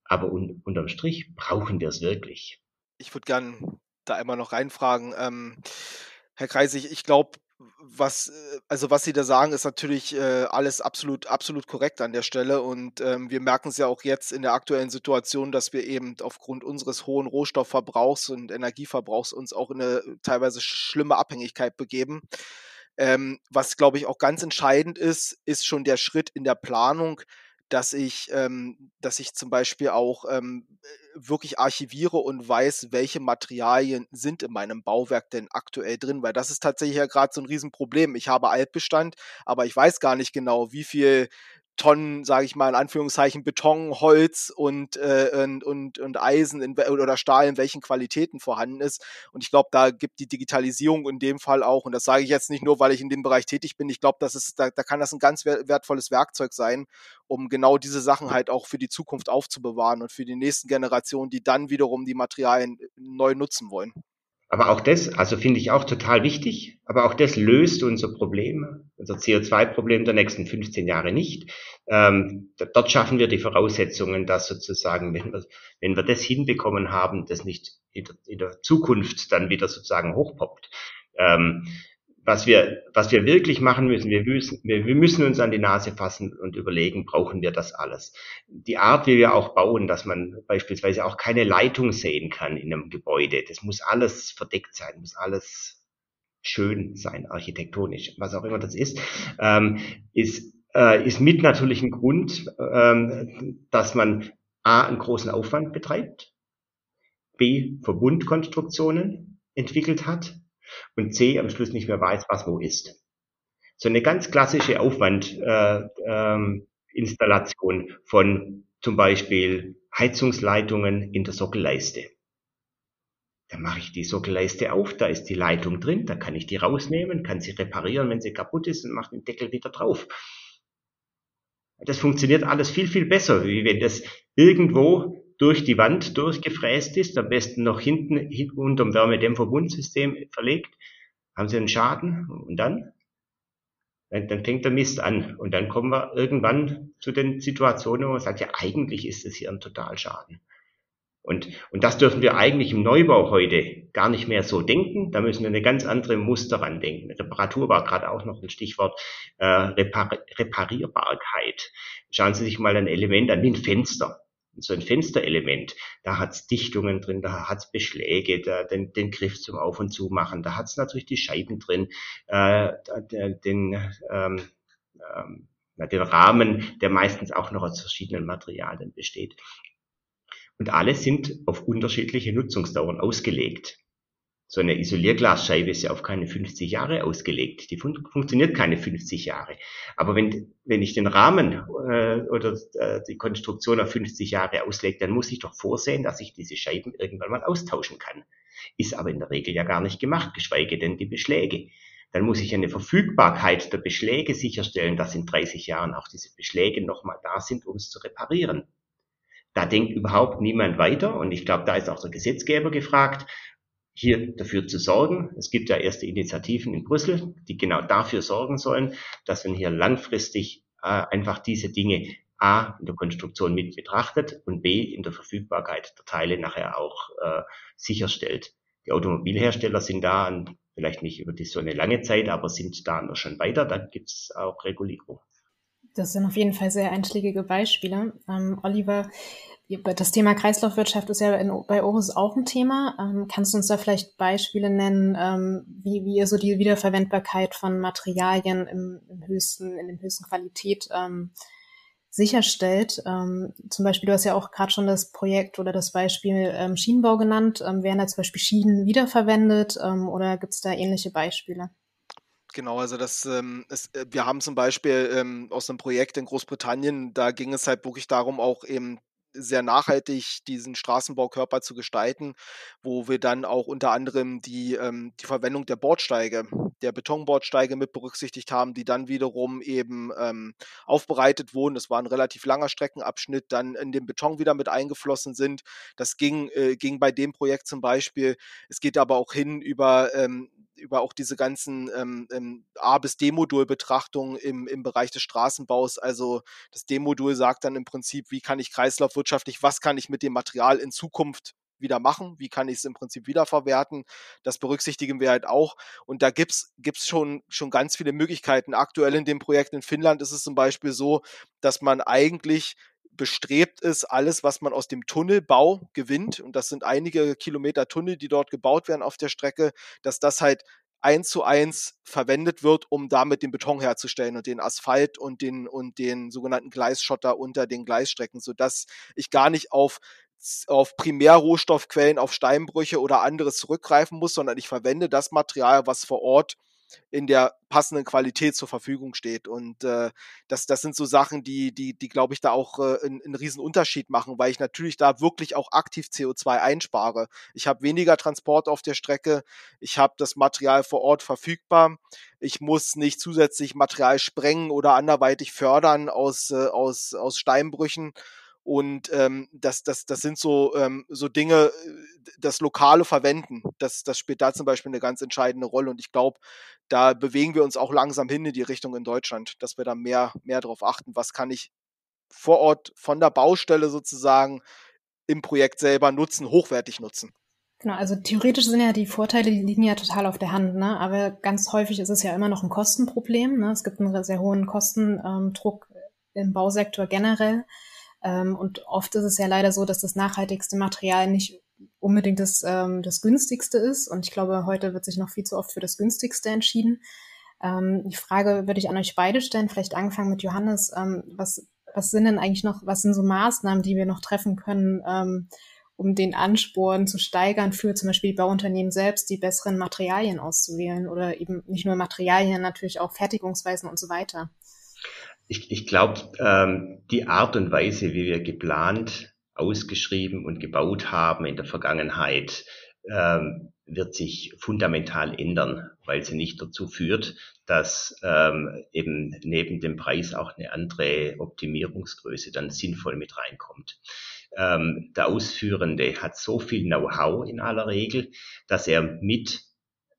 Aber un unterm Strich brauchen wir es wirklich ich würde gern da einmal noch reinfragen. Ähm, Herr Kreisig, ich glaube, was, äh, also was Sie da sagen, ist natürlich äh, alles absolut, absolut korrekt an der Stelle. Und ähm, wir merken es ja auch jetzt in der aktuellen Situation, dass wir eben aufgrund unseres hohen Rohstoffverbrauchs und Energieverbrauchs uns auch in eine teilweise schlimme Abhängigkeit begeben. Ähm, was, glaube ich, auch ganz entscheidend ist, ist schon der Schritt in der Planung, dass ich, ähm, dass ich zum Beispiel auch ähm, wirklich archiviere und weiß, welche Materialien sind in meinem Bauwerk denn aktuell drin, weil das ist tatsächlich ja gerade so ein Riesenproblem. Ich habe Altbestand, aber ich weiß gar nicht genau, wie viel Tonnen, sage ich mal in Anführungszeichen, Beton, Holz und, äh, und, und, und Eisen in, oder Stahl in welchen Qualitäten vorhanden ist. Und ich glaube, da gibt die Digitalisierung in dem Fall auch, und das sage ich jetzt nicht nur, weil ich in dem Bereich tätig bin, ich glaube, das ist, da, da kann das ein ganz wertvolles Werkzeug sein, um genau diese Sachen halt auch für die Zukunft aufzubewahren und für die nächsten Generationen, die dann wiederum die Materialien neu nutzen wollen. Aber auch das, also finde ich auch total wichtig, aber auch das löst unser Problem, unser CO2-Problem der nächsten 15 Jahre nicht. Ähm, dort schaffen wir die Voraussetzungen, dass sozusagen, wenn wir, wenn wir das hinbekommen haben, das nicht in der, in der Zukunft dann wieder sozusagen hochpoppt. Ähm, was wir, was wir wirklich machen müssen, wir müssen, wir, müssen uns an die Nase fassen und überlegen, brauchen wir das alles? Die Art, wie wir auch bauen, dass man beispielsweise auch keine Leitung sehen kann in einem Gebäude, das muss alles verdeckt sein, muss alles schön sein, architektonisch, was auch immer das ist, ähm, ist, äh, ist mit natürlich ein Grund, ähm, dass man A, einen großen Aufwand betreibt, B, Verbundkonstruktionen entwickelt hat, und C am Schluss nicht mehr weiß, was wo ist. So eine ganz klassische Aufwandinstallation äh, ähm, von zum Beispiel Heizungsleitungen in der Sockelleiste. Da mache ich die Sockelleiste auf, da ist die Leitung drin, da kann ich die rausnehmen, kann sie reparieren, wenn sie kaputt ist und mache den Deckel wieder drauf. Das funktioniert alles viel, viel besser, wie wenn das irgendwo durch die Wand durchgefräst ist, am besten noch hinten, hinten unterm Wärmedämmverbundsystem verlegt, haben Sie einen Schaden und dann? Dann fängt der Mist an und dann kommen wir irgendwann zu den Situationen, wo man sagt, ja, eigentlich ist es hier ein Totalschaden. Und, und das dürfen wir eigentlich im Neubau heute gar nicht mehr so denken. Da müssen wir eine ganz andere Muster ran denken. Reparatur war gerade auch noch ein Stichwort, äh, Repar Reparierbarkeit. Schauen Sie sich mal ein Element an wie ein Fenster so ein Fensterelement, da hat's Dichtungen drin, da hat's Beschläge, da, den, den Griff zum Auf- und Zumachen, da hat's natürlich die Scheiben drin, äh, den, ähm, ähm, den Rahmen, der meistens auch noch aus verschiedenen Materialien besteht. Und alle sind auf unterschiedliche Nutzungsdauern ausgelegt. So eine Isolierglasscheibe ist ja auf keine 50 Jahre ausgelegt. Die fun funktioniert keine 50 Jahre. Aber wenn, wenn ich den Rahmen äh, oder äh, die Konstruktion auf 50 Jahre auslege, dann muss ich doch vorsehen, dass ich diese Scheiben irgendwann mal austauschen kann. Ist aber in der Regel ja gar nicht gemacht, geschweige denn die Beschläge. Dann muss ich eine Verfügbarkeit der Beschläge sicherstellen, dass in 30 Jahren auch diese Beschläge nochmal da sind, um es zu reparieren. Da denkt überhaupt niemand weiter und ich glaube, da ist auch der Gesetzgeber gefragt, hier dafür zu sorgen. Es gibt ja erste Initiativen in Brüssel, die genau dafür sorgen sollen, dass man hier langfristig äh, einfach diese Dinge A in der Konstruktion mit betrachtet und B in der Verfügbarkeit der Teile nachher auch äh, sicherstellt. Die Automobilhersteller sind da vielleicht nicht über die so eine lange Zeit, aber sind da noch schon weiter. Dann gibt es auch Regulierung. Das sind auf jeden Fall sehr einschlägige Beispiele. Ähm, Oliver, das Thema Kreislaufwirtschaft ist ja bei Oris auch ein Thema. Ähm, kannst du uns da vielleicht Beispiele nennen, ähm, wie, wie ihr so die Wiederverwendbarkeit von Materialien im, im höchsten, in der höchsten Qualität ähm, sicherstellt. Ähm, zum Beispiel, du hast ja auch gerade schon das Projekt oder das Beispiel ähm, Schienenbau genannt. Ähm, werden da zum Beispiel Schienen wiederverwendet oder gibt es da ähnliche Beispiele? Genau, also das, ähm, es, äh, wir haben zum Beispiel ähm, aus einem Projekt in Großbritannien, da ging es halt wirklich darum, auch eben sehr nachhaltig diesen Straßenbaukörper zu gestalten, wo wir dann auch unter anderem die, ähm, die Verwendung der Bordsteige, der Betonbordsteige mit berücksichtigt haben, die dann wiederum eben ähm, aufbereitet wurden. Das war ein relativ langer Streckenabschnitt, dann in den Beton wieder mit eingeflossen sind. Das ging, äh, ging bei dem Projekt zum Beispiel. Es geht aber auch hin über ähm, über auch diese ganzen ähm, ähm, A- bis D-Modul-Betrachtungen im, im Bereich des Straßenbaus. Also das D-Modul sagt dann im Prinzip, wie kann ich kreislaufwirtschaftlich, was kann ich mit dem Material in Zukunft wieder machen, wie kann ich es im Prinzip wiederverwerten. Das berücksichtigen wir halt auch. Und da gibt's gibt's schon, schon ganz viele Möglichkeiten. Aktuell in dem Projekt in Finnland ist es zum Beispiel so, dass man eigentlich bestrebt ist, alles, was man aus dem Tunnelbau gewinnt, und das sind einige Kilometer Tunnel, die dort gebaut werden auf der Strecke, dass das halt eins zu eins verwendet wird, um damit den Beton herzustellen und den Asphalt und den, und den sogenannten Gleisschotter unter den Gleisstrecken, sodass ich gar nicht auf auf Primärrohstoffquellen, auf Steinbrüche oder anderes zurückgreifen muss, sondern ich verwende das Material, was vor Ort in der passenden Qualität zur Verfügung steht. Und äh, das, das sind so Sachen, die, die, die glaube ich, da auch äh, einen, einen riesen Unterschied machen, weil ich natürlich da wirklich auch aktiv CO2 einspare. Ich habe weniger Transport auf der Strecke, ich habe das Material vor Ort verfügbar, ich muss nicht zusätzlich Material sprengen oder anderweitig fördern aus, äh, aus, aus Steinbrüchen. Und ähm, das, das, das sind so, ähm, so Dinge, äh, das lokale Verwenden, das, das spielt da zum Beispiel eine ganz entscheidende Rolle. Und ich glaube, da bewegen wir uns auch langsam hin in die Richtung in Deutschland, dass wir da mehr, mehr darauf achten, was kann ich vor Ort von der Baustelle sozusagen im Projekt selber nutzen, hochwertig nutzen. Genau, also theoretisch sind ja die Vorteile, die liegen ja total auf der Hand, ne? aber ganz häufig ist es ja immer noch ein Kostenproblem. Ne? Es gibt einen sehr hohen Kostendruck im Bausektor generell. Ähm, und oft ist es ja leider so, dass das nachhaltigste Material nicht unbedingt das, ähm, das günstigste ist. Und ich glaube, heute wird sich noch viel zu oft für das günstigste entschieden. Ähm, die Frage würde ich an euch beide stellen, vielleicht angefangen mit Johannes. Ähm, was, was sind denn eigentlich noch, was sind so Maßnahmen, die wir noch treffen können, ähm, um den Ansporn zu steigern für zum Beispiel Bauunternehmen selbst, die besseren Materialien auszuwählen oder eben nicht nur Materialien, natürlich auch Fertigungsweisen und so weiter? Ich, ich glaube, ähm, die Art und Weise, wie wir geplant, ausgeschrieben und gebaut haben in der Vergangenheit, ähm, wird sich fundamental ändern, weil sie nicht dazu führt, dass ähm, eben neben dem Preis auch eine andere Optimierungsgröße dann sinnvoll mit reinkommt. Ähm, der Ausführende hat so viel Know-how in aller Regel, dass er mit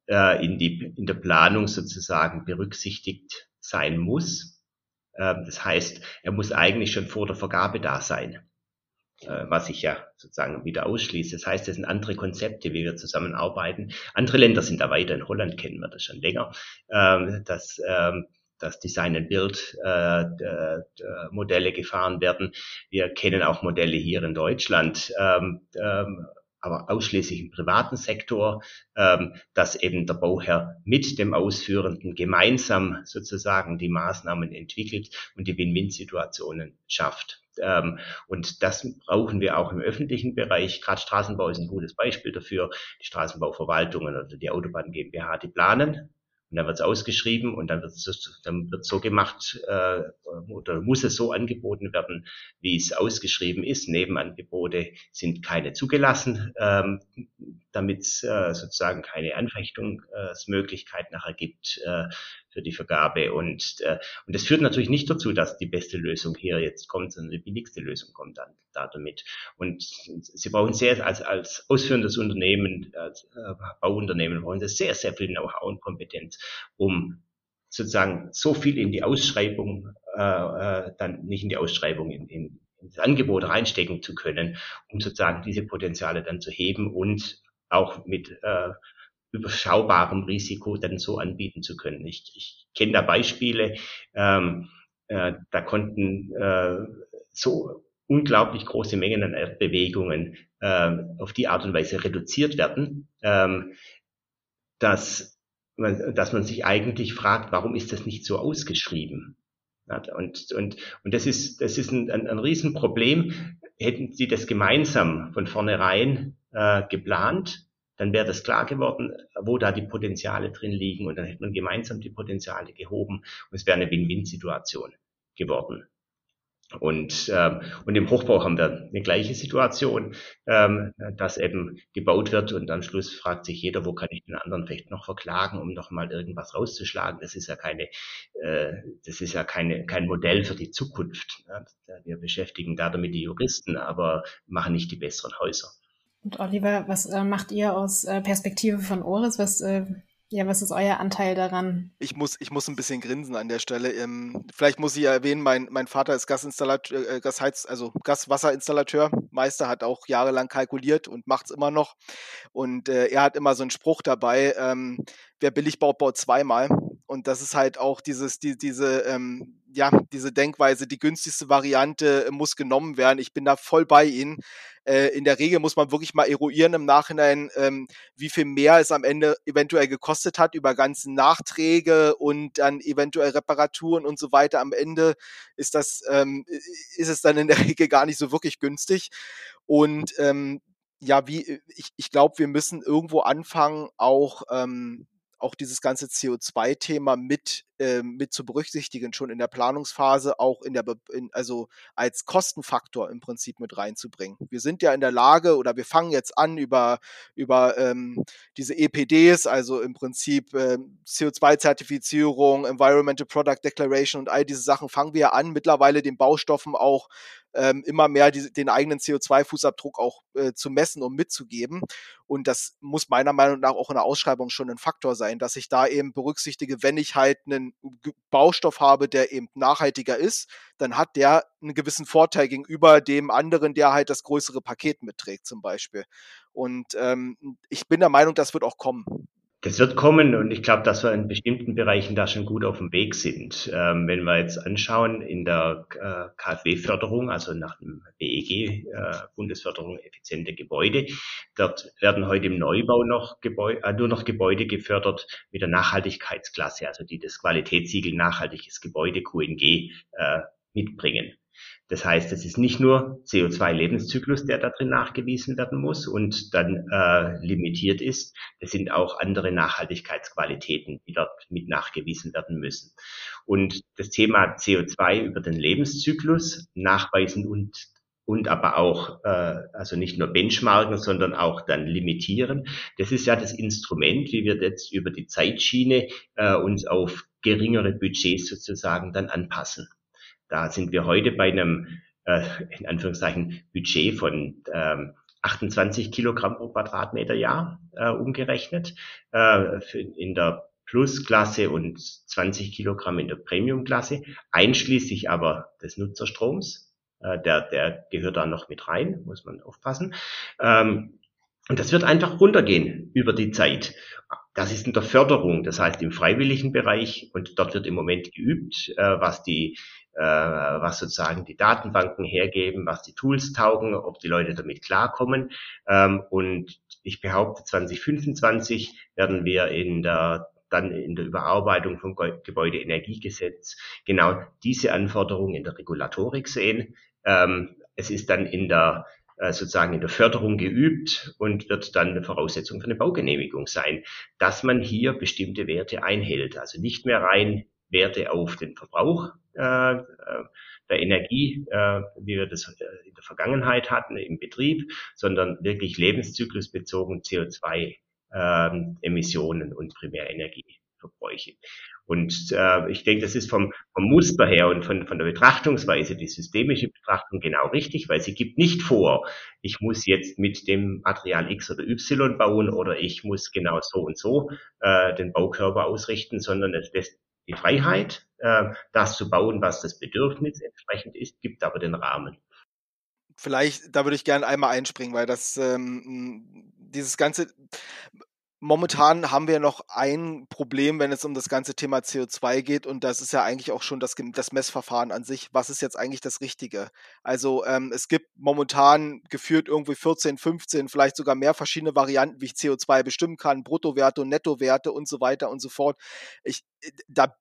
äh, in, die, in der Planung sozusagen berücksichtigt sein muss das heißt, er muss eigentlich schon vor der Vergabe da sein, äh, was ich ja sozusagen wieder ausschließe. Das heißt, es sind andere Konzepte, wie wir zusammenarbeiten. Andere Länder sind da weiter. In Holland kennen wir das schon länger, ähm, dass ähm, dass Design and Build äh, Modelle gefahren werden. Wir kennen auch Modelle hier in Deutschland. Ähm, ähm, aber ausschließlich im privaten Sektor, ähm, dass eben der Bauherr mit dem Ausführenden gemeinsam sozusagen die Maßnahmen entwickelt und die Win-Win-Situationen schafft. Ähm, und das brauchen wir auch im öffentlichen Bereich. Gerade Straßenbau ist ein gutes Beispiel dafür. Die Straßenbauverwaltungen oder die Autobahn GmbH, die planen und dann wird es ausgeschrieben und dann wird es dann wird so gemacht äh, oder muss es so angeboten werden, wie es ausgeschrieben ist. Nebenangebote sind keine zugelassen, ähm, damit es äh, sozusagen keine Anfechtungsmöglichkeit nachher gibt äh, für die Vergabe. Und, äh, und das führt natürlich nicht dazu, dass die beste Lösung hier jetzt kommt, sondern die billigste Lösung kommt dann da damit. Und sie brauchen sehr, als, als ausführendes Unternehmen, als äh, Bauunternehmen, brauchen sie sehr, sehr viel Know-how und Kompetenz, um sozusagen so viel in die Ausschreibung äh, dann nicht in die Ausschreibung in, in, ins Angebot reinstecken zu können, um sozusagen diese Potenziale dann zu heben und auch mit äh, überschaubarem Risiko dann so anbieten zu können. Ich, ich kenne da Beispiele, ähm, äh, da konnten äh, so unglaublich große Mengen an Erdbewegungen äh, auf die Art und Weise reduziert werden, ähm, dass, man, dass man sich eigentlich fragt, warum ist das nicht so ausgeschrieben? Und, und, und das ist, das ist ein, ein, Riesenproblem. Hätten Sie das gemeinsam von vornherein äh, geplant, dann wäre das klar geworden, wo da die Potenziale drin liegen und dann hätte man gemeinsam die Potenziale gehoben und es wäre eine Win-Win-Situation geworden. Und, ähm, und im Hochbau haben wir eine gleiche Situation, ähm, dass eben gebaut wird und am Schluss fragt sich jeder, wo kann ich den anderen vielleicht noch verklagen, um noch mal irgendwas rauszuschlagen. Das ist ja keine, äh, das ist ja keine, kein Modell für die Zukunft. Ja. Wir beschäftigen da damit die Juristen, aber machen nicht die besseren Häuser. Und Oliver, was äh, macht ihr aus äh, Perspektive von Oris? Was äh, ja, was ist euer Anteil daran? Ich muss, ich muss ein bisschen grinsen an der Stelle. Ähm, vielleicht muss ich ja erwähnen, mein, mein Vater ist Gasinstallateur, äh, Gasheiz, also Gaswasserinstallateur. Meister hat auch jahrelang kalkuliert und macht es immer noch. Und äh, er hat immer so einen Spruch dabei, ähm, wer billig baut, baut zweimal. Und das ist halt auch dieses, die, diese, ähm, ja, diese Denkweise, die günstigste Variante äh, muss genommen werden. Ich bin da voll bei Ihnen. Äh, in der Regel muss man wirklich mal eruieren im Nachhinein, ähm, wie viel mehr es am Ende eventuell gekostet hat über ganzen Nachträge und dann eventuell Reparaturen und so weiter. Am Ende ist das, ähm, ist es dann in der Regel gar nicht so wirklich günstig. Und ähm, ja, wie ich, ich glaube, wir müssen irgendwo anfangen, auch ähm, auch dieses ganze CO2-Thema mit, äh, mit zu berücksichtigen, schon in der Planungsphase, auch in der, Be in, also als Kostenfaktor im Prinzip mit reinzubringen. Wir sind ja in der Lage oder wir fangen jetzt an über, über ähm, diese EPDs, also im Prinzip äh, CO2-Zertifizierung, Environmental Product Declaration und all diese Sachen, fangen wir an, mittlerweile den Baustoffen auch ähm, immer mehr die, den eigenen CO2-Fußabdruck auch äh, zu messen und mitzugeben. Und das muss meiner Meinung nach auch in der Ausschreibung schon ein Faktor sein, dass ich da eben berücksichtige, wenn ich halt einen Baustoff habe, der eben nachhaltiger ist, dann hat der einen gewissen Vorteil gegenüber dem anderen, der halt das größere Paket mitträgt zum Beispiel. Und ähm, ich bin der Meinung, das wird auch kommen. Das wird kommen und ich glaube, dass wir in bestimmten Bereichen da schon gut auf dem Weg sind. Ähm, wenn wir jetzt anschauen in der äh, KfW-Förderung, also nach dem BEG, äh, Bundesförderung effiziente Gebäude, dort werden heute im Neubau noch Gebäude, äh, nur noch Gebäude gefördert mit der Nachhaltigkeitsklasse, also die das Qualitätssiegel nachhaltiges Gebäude QNG äh, mitbringen. Das heißt, es ist nicht nur CO2-Lebenszyklus, der da drin nachgewiesen werden muss und dann äh, limitiert ist. Es sind auch andere Nachhaltigkeitsqualitäten, die dort mit nachgewiesen werden müssen. Und das Thema CO2 über den Lebenszyklus nachweisen und und aber auch, äh, also nicht nur benchmarken, sondern auch dann limitieren. Das ist ja das Instrument, wie wir jetzt über die Zeitschiene äh, uns auf geringere Budgets sozusagen dann anpassen. Da sind wir heute bei einem, äh, in Anführungszeichen, Budget von ähm, 28 Kilogramm pro Quadratmeter Jahr äh, umgerechnet. Äh, für, in der Plus-Klasse und 20 Kilogramm in der Premium-Klasse, einschließlich aber des Nutzerstroms. Äh, der, der gehört da noch mit rein, muss man aufpassen. Ähm, und das wird einfach runtergehen über die Zeit. Das ist in der Förderung, das heißt im freiwilligen Bereich. Und dort wird im Moment geübt, äh, was die äh, was sozusagen die Datenbanken hergeben, was die Tools taugen, ob die Leute damit klarkommen. Ähm, und ich behaupte, 2025 werden wir in der dann in der Überarbeitung vom Gebäudeenergiegesetz genau diese Anforderungen in der Regulatorik sehen. Ähm, es ist dann in der sozusagen in der Förderung geübt und wird dann eine Voraussetzung für eine Baugenehmigung sein, dass man hier bestimmte Werte einhält. Also nicht mehr rein Werte auf den Verbrauch äh, äh, der Energie, äh, wie wir das äh, in der Vergangenheit hatten im Betrieb, sondern wirklich lebenszyklusbezogen CO2-Emissionen ähm, und Primärenergieverbräuche. Und äh, ich denke, das ist vom, vom Muster her und von, von der Betrachtungsweise, die systemische Betrachtung genau richtig, weil sie gibt nicht vor, ich muss jetzt mit dem Material X oder Y bauen oder ich muss genau so und so äh, den Baukörper ausrichten, sondern es lässt die Freiheit, äh, das zu bauen, was das Bedürfnis entsprechend ist, gibt aber den Rahmen. Vielleicht, da würde ich gerne einmal einspringen, weil das ähm, dieses ganze Momentan haben wir noch ein Problem, wenn es um das ganze Thema CO2 geht, und das ist ja eigentlich auch schon das, das Messverfahren an sich. Was ist jetzt eigentlich das Richtige? Also ähm, es gibt momentan geführt irgendwie 14, 15, vielleicht sogar mehr verschiedene Varianten, wie ich CO2 bestimmen kann, Bruttowerte und Nettowerte und so weiter und so fort. Ich, äh, da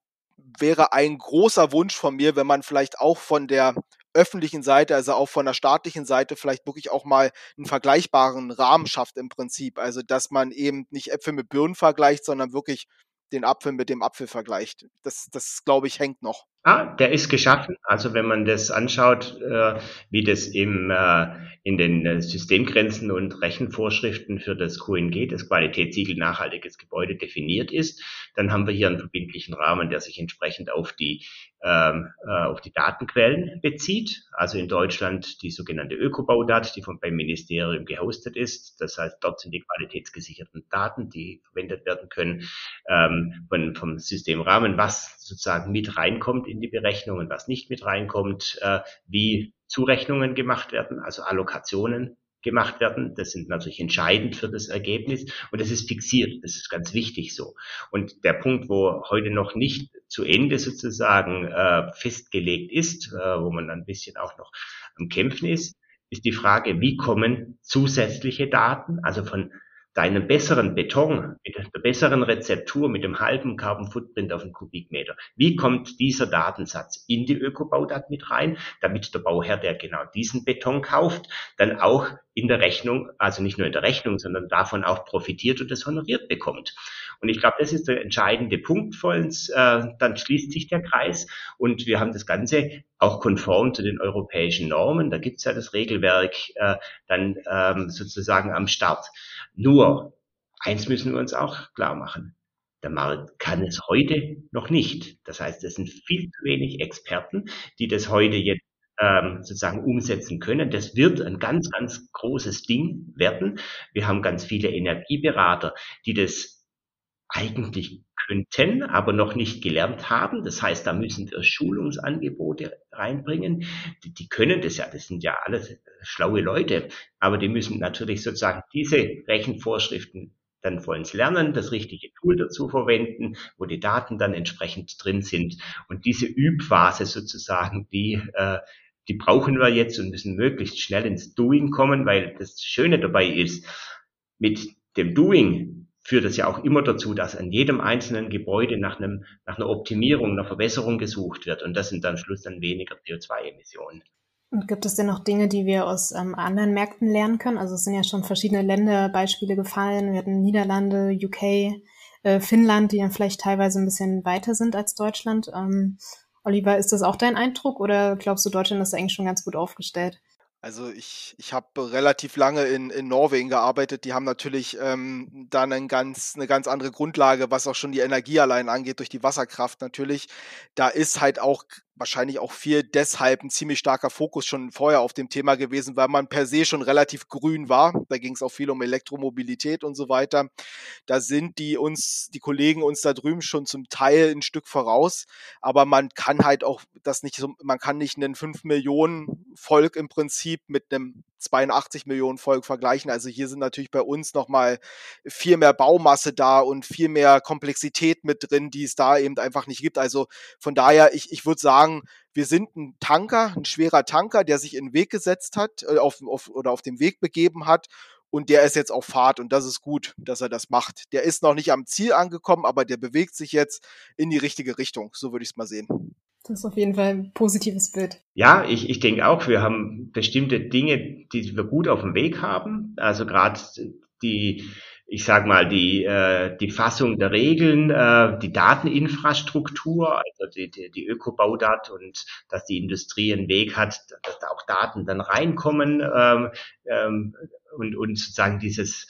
wäre ein großer Wunsch von mir, wenn man vielleicht auch von der öffentlichen Seite, also auch von der staatlichen Seite vielleicht wirklich auch mal einen vergleichbaren Rahmen schafft im Prinzip. Also dass man eben nicht Äpfel mit Birnen vergleicht, sondern wirklich den Apfel mit dem Apfel vergleicht. Das, das glaube ich, hängt noch. Ah, der ist geschaffen. Also wenn man das anschaut, äh, wie das im, äh, in den äh, Systemgrenzen und Rechenvorschriften für das QNG, das Qualitätssiegel nachhaltiges Gebäude, definiert ist, dann haben wir hier einen verbindlichen Rahmen, der sich entsprechend auf die, ähm, äh, auf die Datenquellen bezieht. Also in Deutschland die sogenannte Ökobaudat, die vom, beim Ministerium gehostet ist. Das heißt, dort sind die qualitätsgesicherten Daten, die verwendet werden können, ähm, von, vom Systemrahmen, was sozusagen mit reinkommt in die Berechnung und was nicht mit reinkommt, äh, wie Zurechnungen gemacht werden, also Allokationen gemacht werden. Das sind natürlich entscheidend für das Ergebnis und das ist fixiert. Das ist ganz wichtig so. Und der Punkt, wo heute noch nicht zu Ende sozusagen äh, festgelegt ist, äh, wo man ein bisschen auch noch am Kämpfen ist, ist die Frage, wie kommen zusätzliche Daten, also von deinen besseren Beton, mit der besseren Rezeptur, mit dem halben Carbon Footprint auf den Kubikmeter. Wie kommt dieser Datensatz in die Ökobaudat mit rein, damit der Bauherr, der genau diesen Beton kauft, dann auch in der Rechnung, also nicht nur in der Rechnung, sondern davon auch profitiert und das honoriert bekommt. Und ich glaube, das ist der entscheidende Punkt uns. Äh, dann schließt sich der Kreis und wir haben das Ganze auch konform zu den europäischen Normen. Da gibt es ja das Regelwerk äh, dann ähm, sozusagen am Start. Nur, eins müssen wir uns auch klar machen. Der Markt kann es heute noch nicht. Das heißt, es sind viel zu wenig Experten, die das heute jetzt ähm, sozusagen umsetzen können. Das wird ein ganz, ganz großes Ding werden. Wir haben ganz viele Energieberater, die das eigentlich könnten, aber noch nicht gelernt haben. Das heißt, da müssen wir Schulungsangebote reinbringen. Die, die können das ja, das sind ja alles schlaue Leute, aber die müssen natürlich sozusagen diese Rechenvorschriften dann vollends lernen, das richtige Tool dazu verwenden, wo die Daten dann entsprechend drin sind. Und diese Übphase sozusagen, die, äh, die brauchen wir jetzt und müssen möglichst schnell ins Doing kommen, weil das Schöne dabei ist, mit dem Doing führt es ja auch immer dazu, dass an jedem einzelnen Gebäude nach, einem, nach einer Optimierung, einer Verbesserung gesucht wird. Und das sind dann Schluss dann weniger CO2-Emissionen. Und gibt es denn noch Dinge, die wir aus ähm, anderen Märkten lernen können? Also es sind ja schon verschiedene Länderbeispiele gefallen. Wir hatten Niederlande, UK, äh, Finnland, die dann vielleicht teilweise ein bisschen weiter sind als Deutschland. Ähm, Oliver, ist das auch dein Eindruck oder glaubst du, Deutschland ist eigentlich schon ganz gut aufgestellt? Also ich, ich habe relativ lange in, in Norwegen gearbeitet. Die haben natürlich ähm, dann ein ganz, eine ganz andere Grundlage, was auch schon die Energie allein angeht, durch die Wasserkraft natürlich. Da ist halt auch wahrscheinlich auch viel deshalb ein ziemlich starker Fokus schon vorher auf dem Thema gewesen, weil man per se schon relativ grün war. Da ging es auch viel um Elektromobilität und so weiter. Da sind die uns, die Kollegen uns da drüben schon zum Teil ein Stück voraus, aber man kann halt auch das nicht so, man kann nicht einen 5 Millionen Volk im Prinzip mit einem 82 Millionen Volk vergleichen. Also hier sind natürlich bei uns nochmal viel mehr Baumasse da und viel mehr Komplexität mit drin, die es da eben einfach nicht gibt. Also von daher, ich, ich würde sagen, wir sind ein Tanker, ein schwerer Tanker, der sich in den Weg gesetzt hat äh, auf, auf, oder auf dem Weg begeben hat und der ist jetzt auf Fahrt und das ist gut, dass er das macht. Der ist noch nicht am Ziel angekommen, aber der bewegt sich jetzt in die richtige Richtung. So würde ich es mal sehen. Das ist auf jeden Fall ein positives Bild. Ja, ich, ich denke auch, wir haben bestimmte Dinge, die wir gut auf dem Weg haben. Also gerade die, ich sag mal, die, äh, die Fassung der Regeln, äh, die Dateninfrastruktur, also die, die, die Ökobaudat und dass die Industrie einen Weg hat, dass da auch Daten dann reinkommen ähm, ähm, und, und sozusagen dieses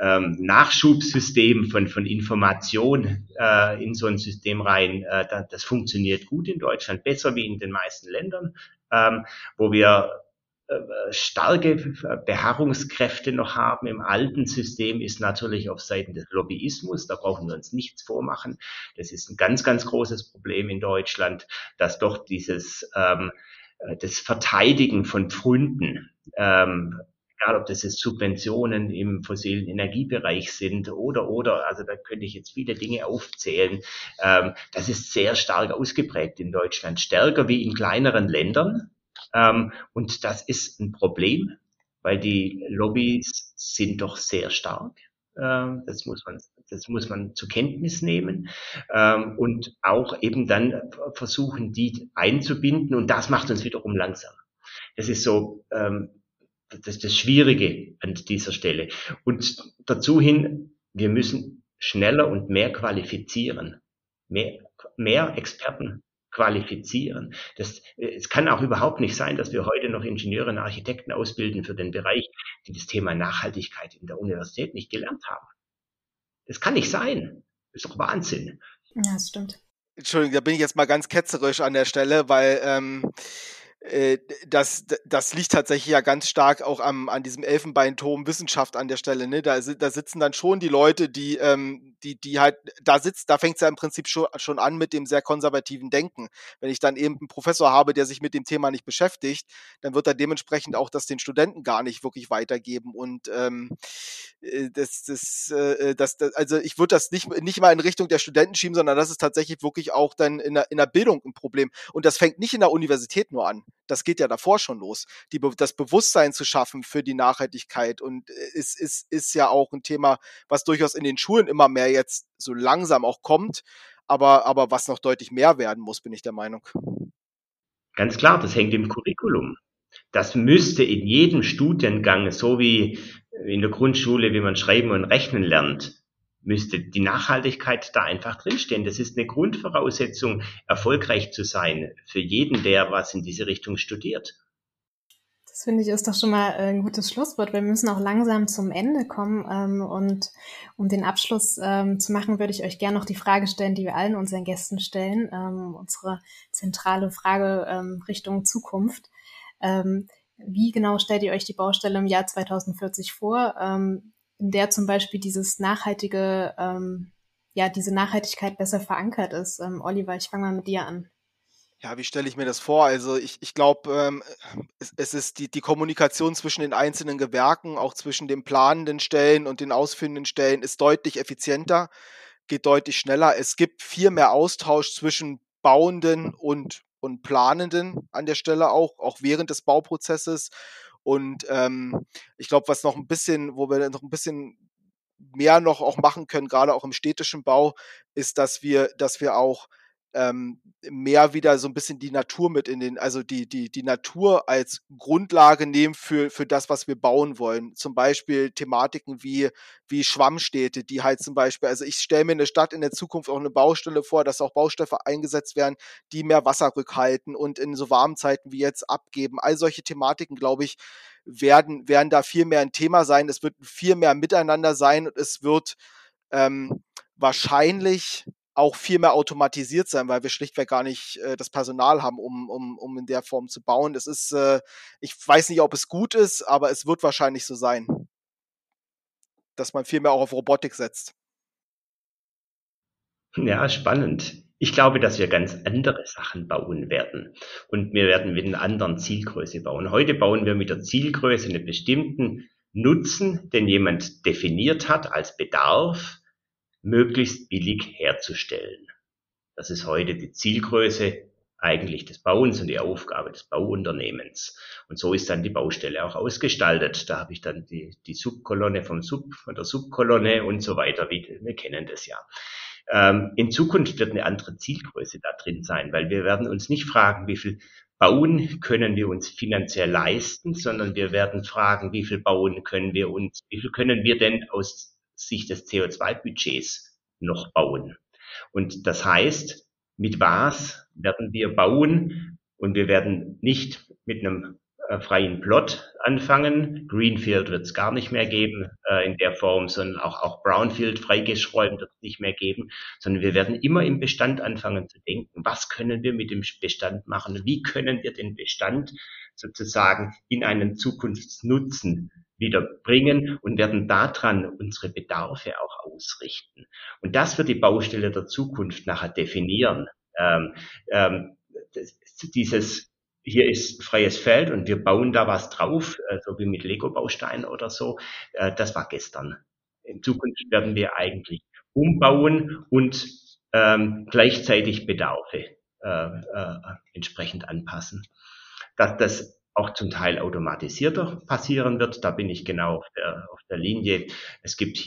ähm, Nachschubsystem von, von Information äh, in so ein System rein, äh, das funktioniert gut in Deutschland, besser wie in den meisten Ländern, ähm, wo wir äh, starke Beharrungskräfte noch haben im alten System, ist natürlich auf Seiten des Lobbyismus. Da brauchen wir uns nichts vormachen. Das ist ein ganz, ganz großes Problem in Deutschland, dass doch dieses ähm, äh, das Verteidigen von Pfründen ähm, egal ob das jetzt Subventionen im fossilen Energiebereich sind oder, oder, also da könnte ich jetzt viele Dinge aufzählen. Ähm, das ist sehr stark ausgeprägt in Deutschland, stärker wie in kleineren Ländern. Ähm, und das ist ein Problem, weil die Lobbys sind doch sehr stark. Ähm, das muss man, das muss man zur Kenntnis nehmen ähm, und auch eben dann versuchen, die einzubinden. Und das macht uns wiederum langsam. Das ist so, ähm, das ist das Schwierige an dieser Stelle. Und dazu hin, wir müssen schneller und mehr qualifizieren. Mehr, mehr Experten qualifizieren. Das, es kann auch überhaupt nicht sein, dass wir heute noch Ingenieure und Architekten ausbilden für den Bereich, die das Thema Nachhaltigkeit in der Universität nicht gelernt haben. Das kann nicht sein. Das ist doch Wahnsinn. Ja, das stimmt. Entschuldigung, da bin ich jetzt mal ganz ketzerisch an der Stelle, weil ähm, äh, das, das liegt tatsächlich ja ganz stark auch am, an diesem Elfenbeinturm Wissenschaft an der Stelle. Ne? Da, da sitzen dann schon die Leute, die, ähm, die, die halt, da sitzt, da fängt es ja im Prinzip schon, schon an mit dem sehr konservativen Denken. Wenn ich dann eben einen Professor habe, der sich mit dem Thema nicht beschäftigt, dann wird er dementsprechend auch das den Studenten gar nicht wirklich weitergeben. Und ähm, äh, das, das, äh, das, das, also ich würde das nicht, nicht mal in Richtung der Studenten schieben, sondern das ist tatsächlich wirklich auch dann in der, in der Bildung ein Problem. Und das fängt nicht in der Universität nur an das geht ja davor schon los, die, das Bewusstsein zu schaffen für die Nachhaltigkeit. Und es äh, ist, ist ja auch ein Thema, was durchaus in den Schulen immer mehr jetzt so langsam auch kommt, aber, aber was noch deutlich mehr werden muss, bin ich der Meinung. Ganz klar, das hängt im Curriculum. Das müsste in jedem Studiengang, so wie in der Grundschule, wie man schreiben und rechnen lernt, müsste die Nachhaltigkeit da einfach drinstehen. Das ist eine Grundvoraussetzung, erfolgreich zu sein für jeden, der was in diese Richtung studiert. Das finde ich ist doch schon mal ein gutes Schlusswort. Wir müssen auch langsam zum Ende kommen. Ähm, und um den Abschluss ähm, zu machen, würde ich euch gerne noch die Frage stellen, die wir allen unseren Gästen stellen. Ähm, unsere zentrale Frage Richtung Zukunft. Wie genau stellt ihr euch die Baustelle im Jahr 2040 vor? in der zum Beispiel dieses nachhaltige, ähm, ja, diese Nachhaltigkeit besser verankert ist. Ähm, Oliver, ich fange mal mit dir an. Ja, wie stelle ich mir das vor? Also ich, ich glaube, ähm, es, es, ist die, die Kommunikation zwischen den einzelnen Gewerken, auch zwischen den planenden Stellen und den ausführenden Stellen, ist deutlich effizienter, geht deutlich schneller. Es gibt viel mehr Austausch zwischen Bauenden und, und Planenden an der Stelle auch, auch während des Bauprozesses. Und ähm, ich glaube, was noch ein bisschen, wo wir noch ein bisschen mehr noch auch machen können, gerade auch im städtischen Bau, ist, dass wir, dass wir auch ähm, mehr wieder so ein bisschen die Natur mit in den, also die, die, die Natur als Grundlage nehmen für, für das, was wir bauen wollen. Zum Beispiel Thematiken wie, wie Schwammstädte, die halt zum Beispiel, also ich stelle mir eine Stadt in der Zukunft auch eine Baustelle vor, dass auch Baustoffe eingesetzt werden, die mehr Wasser rückhalten und in so warmen Zeiten wie jetzt abgeben. All solche Thematiken, glaube ich, werden, werden da viel mehr ein Thema sein. Es wird viel mehr miteinander sein und es wird ähm, wahrscheinlich auch viel mehr automatisiert sein, weil wir schlichtweg gar nicht äh, das Personal haben, um, um, um in der Form zu bauen. Das ist, äh, ich weiß nicht, ob es gut ist, aber es wird wahrscheinlich so sein, dass man viel mehr auch auf Robotik setzt. Ja, spannend. Ich glaube, dass wir ganz andere Sachen bauen werden. Und wir werden mit einer anderen Zielgröße bauen. Heute bauen wir mit der Zielgröße einen bestimmten Nutzen, den jemand definiert hat als Bedarf möglichst billig herzustellen. Das ist heute die Zielgröße eigentlich des Bauens und die Aufgabe des Bauunternehmens. Und so ist dann die Baustelle auch ausgestaltet. Da habe ich dann die, die Subkolonne vom Sub, von der Subkolonne und so weiter. Wie, wir kennen das ja. Ähm, in Zukunft wird eine andere Zielgröße da drin sein, weil wir werden uns nicht fragen, wie viel Bauen können wir uns finanziell leisten, sondern wir werden fragen, wie viel Bauen können wir uns, wie viel können wir denn aus sich des CO2-Budgets noch bauen. Und das heißt, mit was werden wir bauen? Und wir werden nicht mit einem äh, freien Plot anfangen. Greenfield wird es gar nicht mehr geben äh, in der Form, sondern auch, auch Brownfield freigeschräumt wird es nicht mehr geben, sondern wir werden immer im Bestand anfangen zu denken, was können wir mit dem Bestand machen? Wie können wir den Bestand sozusagen in einen Zukunftsnutzen wieder bringen und werden daran unsere Bedarfe auch ausrichten. Und das wird die Baustelle der Zukunft nachher definieren. Ähm, ähm, das, dieses hier ist freies Feld und wir bauen da was drauf, äh, so wie mit Lego-Bausteinen oder so. Äh, das war gestern. In Zukunft werden wir eigentlich umbauen und ähm, gleichzeitig Bedarfe äh, äh, entsprechend anpassen. Dass das auch zum Teil automatisierter passieren wird, da bin ich genau auf der, auf der Linie. Es gibt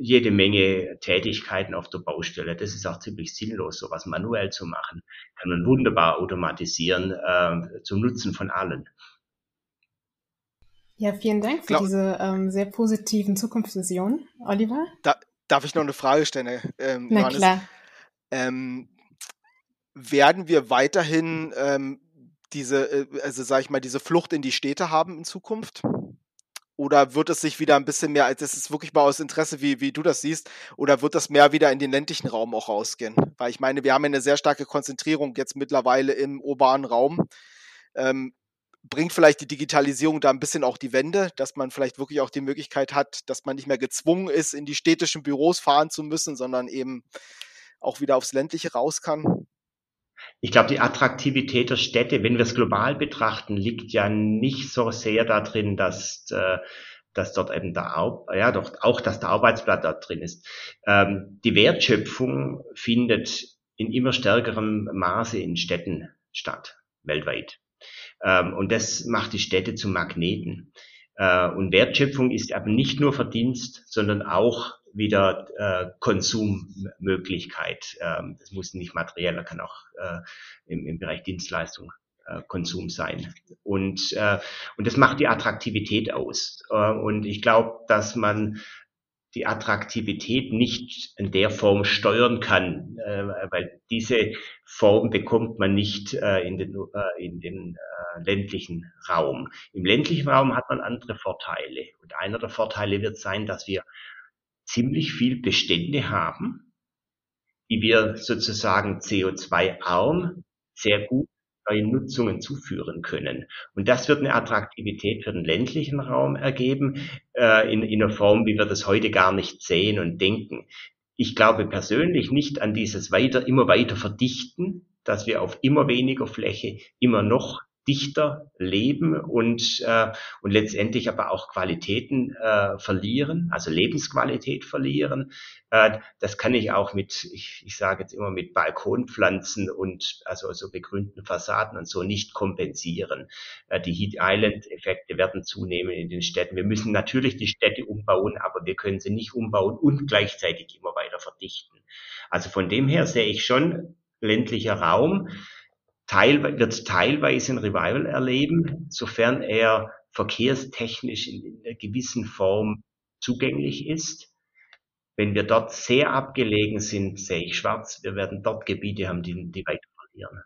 jede Menge Tätigkeiten auf der Baustelle. Das ist auch ziemlich sinnlos, sowas manuell zu machen. Kann man wunderbar automatisieren äh, zum Nutzen von allen. Ja, vielen Dank für Glaub, diese ähm, sehr positiven Zukunftsvisionen, Oliver. Da, darf ich noch eine Frage stellen, ähm, Na Johannes? klar. Ähm, werden wir weiterhin ähm, diese, äh, also sage ich mal, diese Flucht in die Städte haben in Zukunft? Oder wird es sich wieder ein bisschen mehr, als das ist wirklich mal aus Interesse, wie, wie du das siehst, oder wird das mehr wieder in den ländlichen Raum auch rausgehen? Weil ich meine, wir haben eine sehr starke Konzentrierung jetzt mittlerweile im urbanen Raum. Ähm, bringt vielleicht die Digitalisierung da ein bisschen auch die Wende, dass man vielleicht wirklich auch die Möglichkeit hat, dass man nicht mehr gezwungen ist, in die städtischen Büros fahren zu müssen, sondern eben auch wieder aufs ländliche raus kann? Ich glaube, die Attraktivität der Städte, wenn wir es global betrachten, liegt ja nicht so sehr darin, dass, äh, dass dort eben der, ja, doch auch, dass der Arbeitsplatz dort drin ist. Ähm, die Wertschöpfung findet in immer stärkerem Maße in Städten statt, weltweit. Ähm, und das macht die Städte zu Magneten. Äh, und Wertschöpfung ist aber nicht nur Verdienst, sondern auch wieder äh, Konsummöglichkeit. Ähm, das muss nicht materiell, kann auch äh, im, im Bereich Dienstleistung äh, Konsum sein. Und, äh, und das macht die Attraktivität aus. Äh, und ich glaube, dass man die Attraktivität nicht in der Form steuern kann, äh, weil diese Form bekommt man nicht äh, in den, äh, in den äh, ländlichen Raum. Im ländlichen Raum hat man andere Vorteile. Und einer der Vorteile wird sein, dass wir ziemlich viel Bestände haben, die wir sozusagen CO2-arm sehr gut neuen Nutzungen zuführen können. Und das wird eine Attraktivität für den ländlichen Raum ergeben, äh, in, in einer Form, wie wir das heute gar nicht sehen und denken. Ich glaube persönlich nicht an dieses weiter, immer weiter verdichten, dass wir auf immer weniger Fläche immer noch dichter leben und, äh, und letztendlich aber auch Qualitäten äh, verlieren, also Lebensqualität verlieren. Äh, das kann ich auch mit, ich, ich sage jetzt immer mit Balkonpflanzen und also so begrünten Fassaden und so nicht kompensieren. Äh, die Heat Island-Effekte werden zunehmen in den Städten. Wir müssen natürlich die Städte umbauen, aber wir können sie nicht umbauen und gleichzeitig immer weiter verdichten. Also von dem her sehe ich schon ländlicher Raum teil, wird teilweise ein Revival erleben, sofern er verkehrstechnisch in einer gewissen Form zugänglich ist. Wenn wir dort sehr abgelegen sind, sehe ich schwarz. Wir werden dort Gebiete haben, die, die weiter verlieren.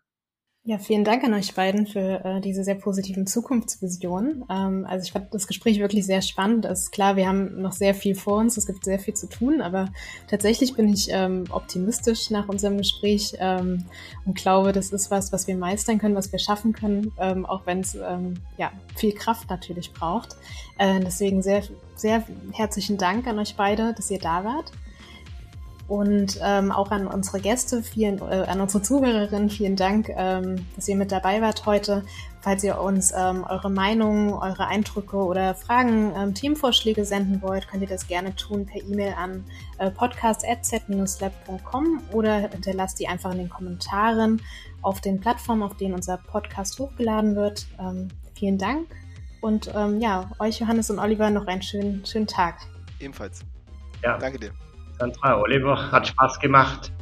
Ja, vielen Dank an euch beiden für äh, diese sehr positiven Zukunftsvisionen. Ähm, also ich fand das Gespräch wirklich sehr spannend. Es ist klar, wir haben noch sehr viel vor uns, es gibt sehr viel zu tun, aber tatsächlich bin ich ähm, optimistisch nach unserem Gespräch ähm, und glaube, das ist was, was wir meistern können, was wir schaffen können, ähm, auch wenn es ähm, ja, viel Kraft natürlich braucht. Äh, deswegen sehr, sehr herzlichen Dank an euch beide, dass ihr da wart. Und ähm, auch an unsere Gäste, vielen, äh, an unsere Zuhörerinnen, vielen Dank, ähm, dass ihr mit dabei wart heute. Falls ihr uns ähm, eure Meinungen, eure Eindrücke oder Fragen, ähm, Themenvorschläge senden wollt, könnt ihr das gerne tun per E-Mail an äh, podcast.z-lab.com oder hinterlasst die einfach in den Kommentaren auf den Plattformen, auf denen unser Podcast hochgeladen wird. Ähm, vielen Dank und ähm, ja, euch Johannes und Oliver noch einen schönen, schönen Tag. Ebenfalls. Ja. Danke dir. Sandra, Oliver, hat Spaß gemacht.